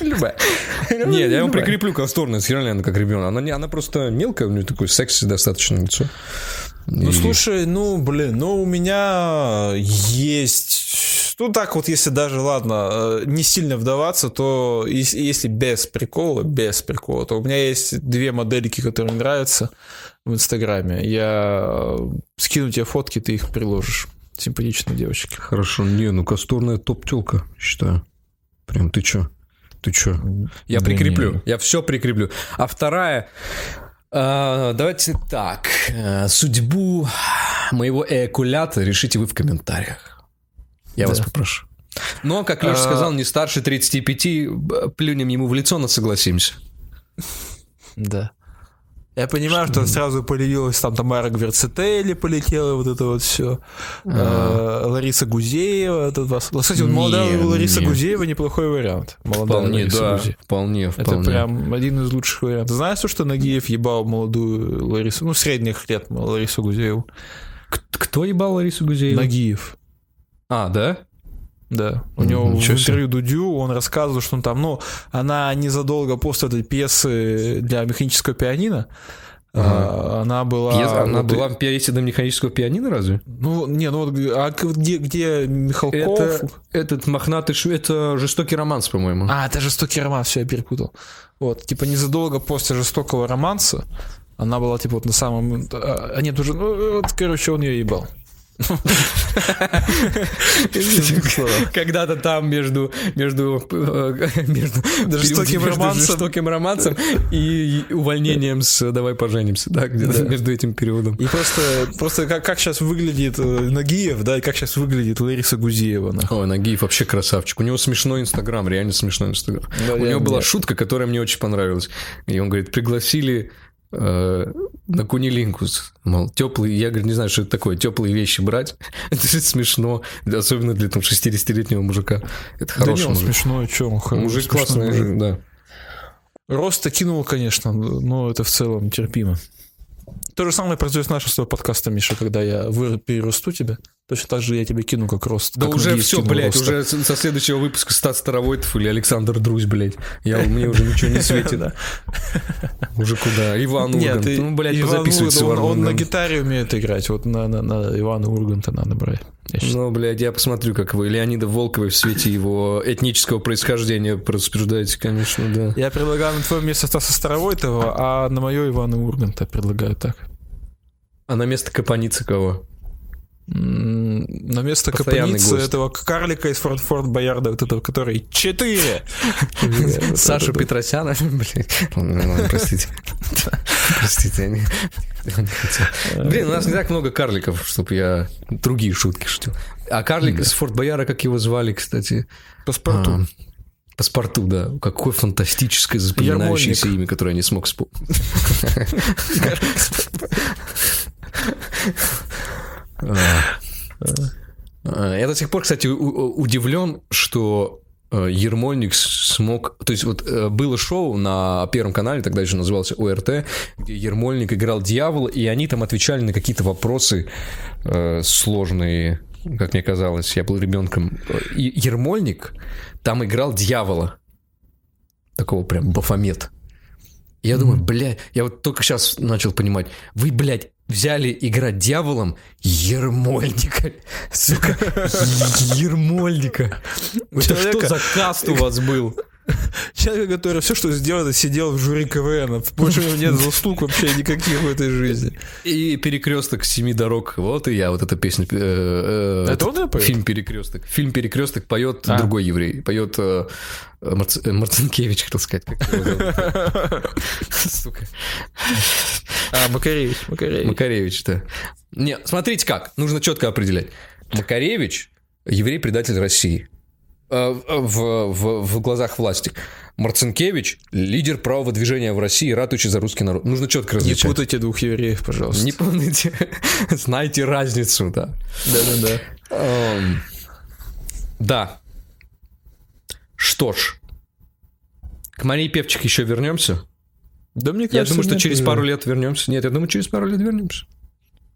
Любая. Нет, я ему Любая. прикреплю Касторную, реально она как ребенок. Она, не, она просто мелкая, у нее такое секси достаточно лицо. Ну, И- слушай, ну, блин, ну, у меня есть... Ну, так вот, если даже, ладно, э, не сильно вдаваться, то ес- если без прикола, без прикола, то у меня есть две модельки, которые мне нравятся в Инстаграме. Я э, скину тебе фотки, ты их приложишь. Симпатичные девочки. Хорошо, не, ну Касторная топ-телка, считаю. Прям ты чё? Ты чё? Я Да прикреплю, не. я все прикреплю. А вторая, давайте так, э, судьбу моего эякулята решите вы в комментариях. Я Да. вас попрошу. Но, как Леша А. сказал, не старше 35, б- плюнем ему в лицо, но согласимся. Да. Я понимаю, что сразу появилась там Тамара Гверцетели, полетела вот это вот все. Лариса Гузеева. этот вас- Кстати, Не, молодая Лариса не. Гузеева неплохой вариант. Молодая Вполне, Лариса да, Гузеева. вполне, Это вполне. прям один из лучших вариантов. Знаешь, что Нагиев ебал молодую Ларису, ну, средних лет Ларису Гузееву? Кто ебал Ларису Гузееву? Нагиев. А, да? Да. У него в ничего себе. интервью Дудю он рассказывал, что он там, ну, она незадолго после этой пьесы для механического пианино, а, она была... Пьеса- она вот- была в пьесе до механического пианино разве? Ну, не, ну вот, а где, где Михалков? Это этот мохнатый ш... это жестокий романс, по-моему. А, это жестокий романс, все, я перепутал. Вот, типа незадолго после жестокого романса она была, типа, вот на самом... А, нет, уже, ну, вот, короче, он ее ебал. Когда-то там между между э, между Жестоким романсом. жестоким романсом и увольнением с «Давай поженимся», да, где-то между этим периодом. И просто, просто как, как сейчас выглядит э, Нагиев, да, и как сейчас выглядит Лариса Гузеева. Ой, Нагиев вообще красавчик. У него смешной инстаграм, реально смешной инстаграм. У него была шутка, которая мне очень понравилась. И он говорит, пригласили э, на кунилингус, мол, теплые, я, говорю, не знаю, что это такое, теплые вещи брать. Это же смешно, особенно для там 60-летнего мужика. Это Да не, хороший он мужик. смешной, что он хороший. Мужик классный, мужик. мужик, да. Роста кинул, конечно, но это в целом терпимо. То же самое произойдет с нашим с тобой подкастом, Миша, когда я вы- перерасту тебя. Точно так же я тебя кину как рост. Да как уже все, блядь, роста. уже со следующего выпуска Стас Старовойтов или Александр Друзь, блядь. Я, мне уже ничего не светит. Да. Уже куда? Иван Ургант. Ну, блядь, позаписывается он, на гитаре умеет играть. Вот на, на, на Ивана Урганта надо брать. Ну, блядь, я посмотрю, как вы Леонида Волкова в свете его этнического происхождения рассуждаете, конечно, да. Я предлагаю на твое место Стаса Старовойтова, а на мое Ивана Урганта предлагаю так. А на место Капаницы кого? На место Постоянный капаницы гость. этого карлика из Форт Форт Боярда, вот этого, который четыре. Саша Петросяна, блин. Простите. Простите, я не. Блин, у нас не так много карликов, чтобы я другие шутки шутил. А карлик из Форт Бояра, как его звали, кстати? Паспорту. Паспорту, да. Какое фантастическое запоминающееся имя, которое я не смог вспомнить. А, Я до сих пор, кстати, удивлен, что э, Ермольник смог... То есть вот э, было шоу на Первом канале, тогда еще назывался ОРТ, где Ермольник играл дьявола, и они там отвечали на какие-то вопросы э, сложные, как мне казалось, я был ребенком. Ермольник там играл дьявола. Такого прям бафомет. Я думаю, бля, я вот только сейчас начал понимать, вы, блядь, взяли играть дьяволом Ермольника. Сука, Ермольника. Это что за каст у вас был? Человек, который все, что сделал, сидел в жюри КВН. Больше у него нет заслуг вообще никаких в этой жизни. И перекресток семи дорог. Вот и я, вот эта песня. э, э, Это он поет? Фильм Перекресток. Фильм Перекресток поет А. другой еврей. Поет э, Марц- э, Марцинкевич, хотел сказать. Сука. А, Макаревич, Макаревич. Макаревич, да. Не, смотрите как, нужно четко определять. Макаревич – еврей-предатель России. Э, В, в, в глазах власти. Марцинкевич – лидер правого движения в России, ратующий за русский народ. Нужно четко Не различать. путайте двух евреев, пожалуйста. Не путайте. Знайте разницу, да. Да-да-да. Эм, Да. Что ж. К Марии Певчик еще вернемся. Да мне Я кажется, думаю, что через уже. пару лет вернемся. Нет, я думаю, через пару лет вернемся.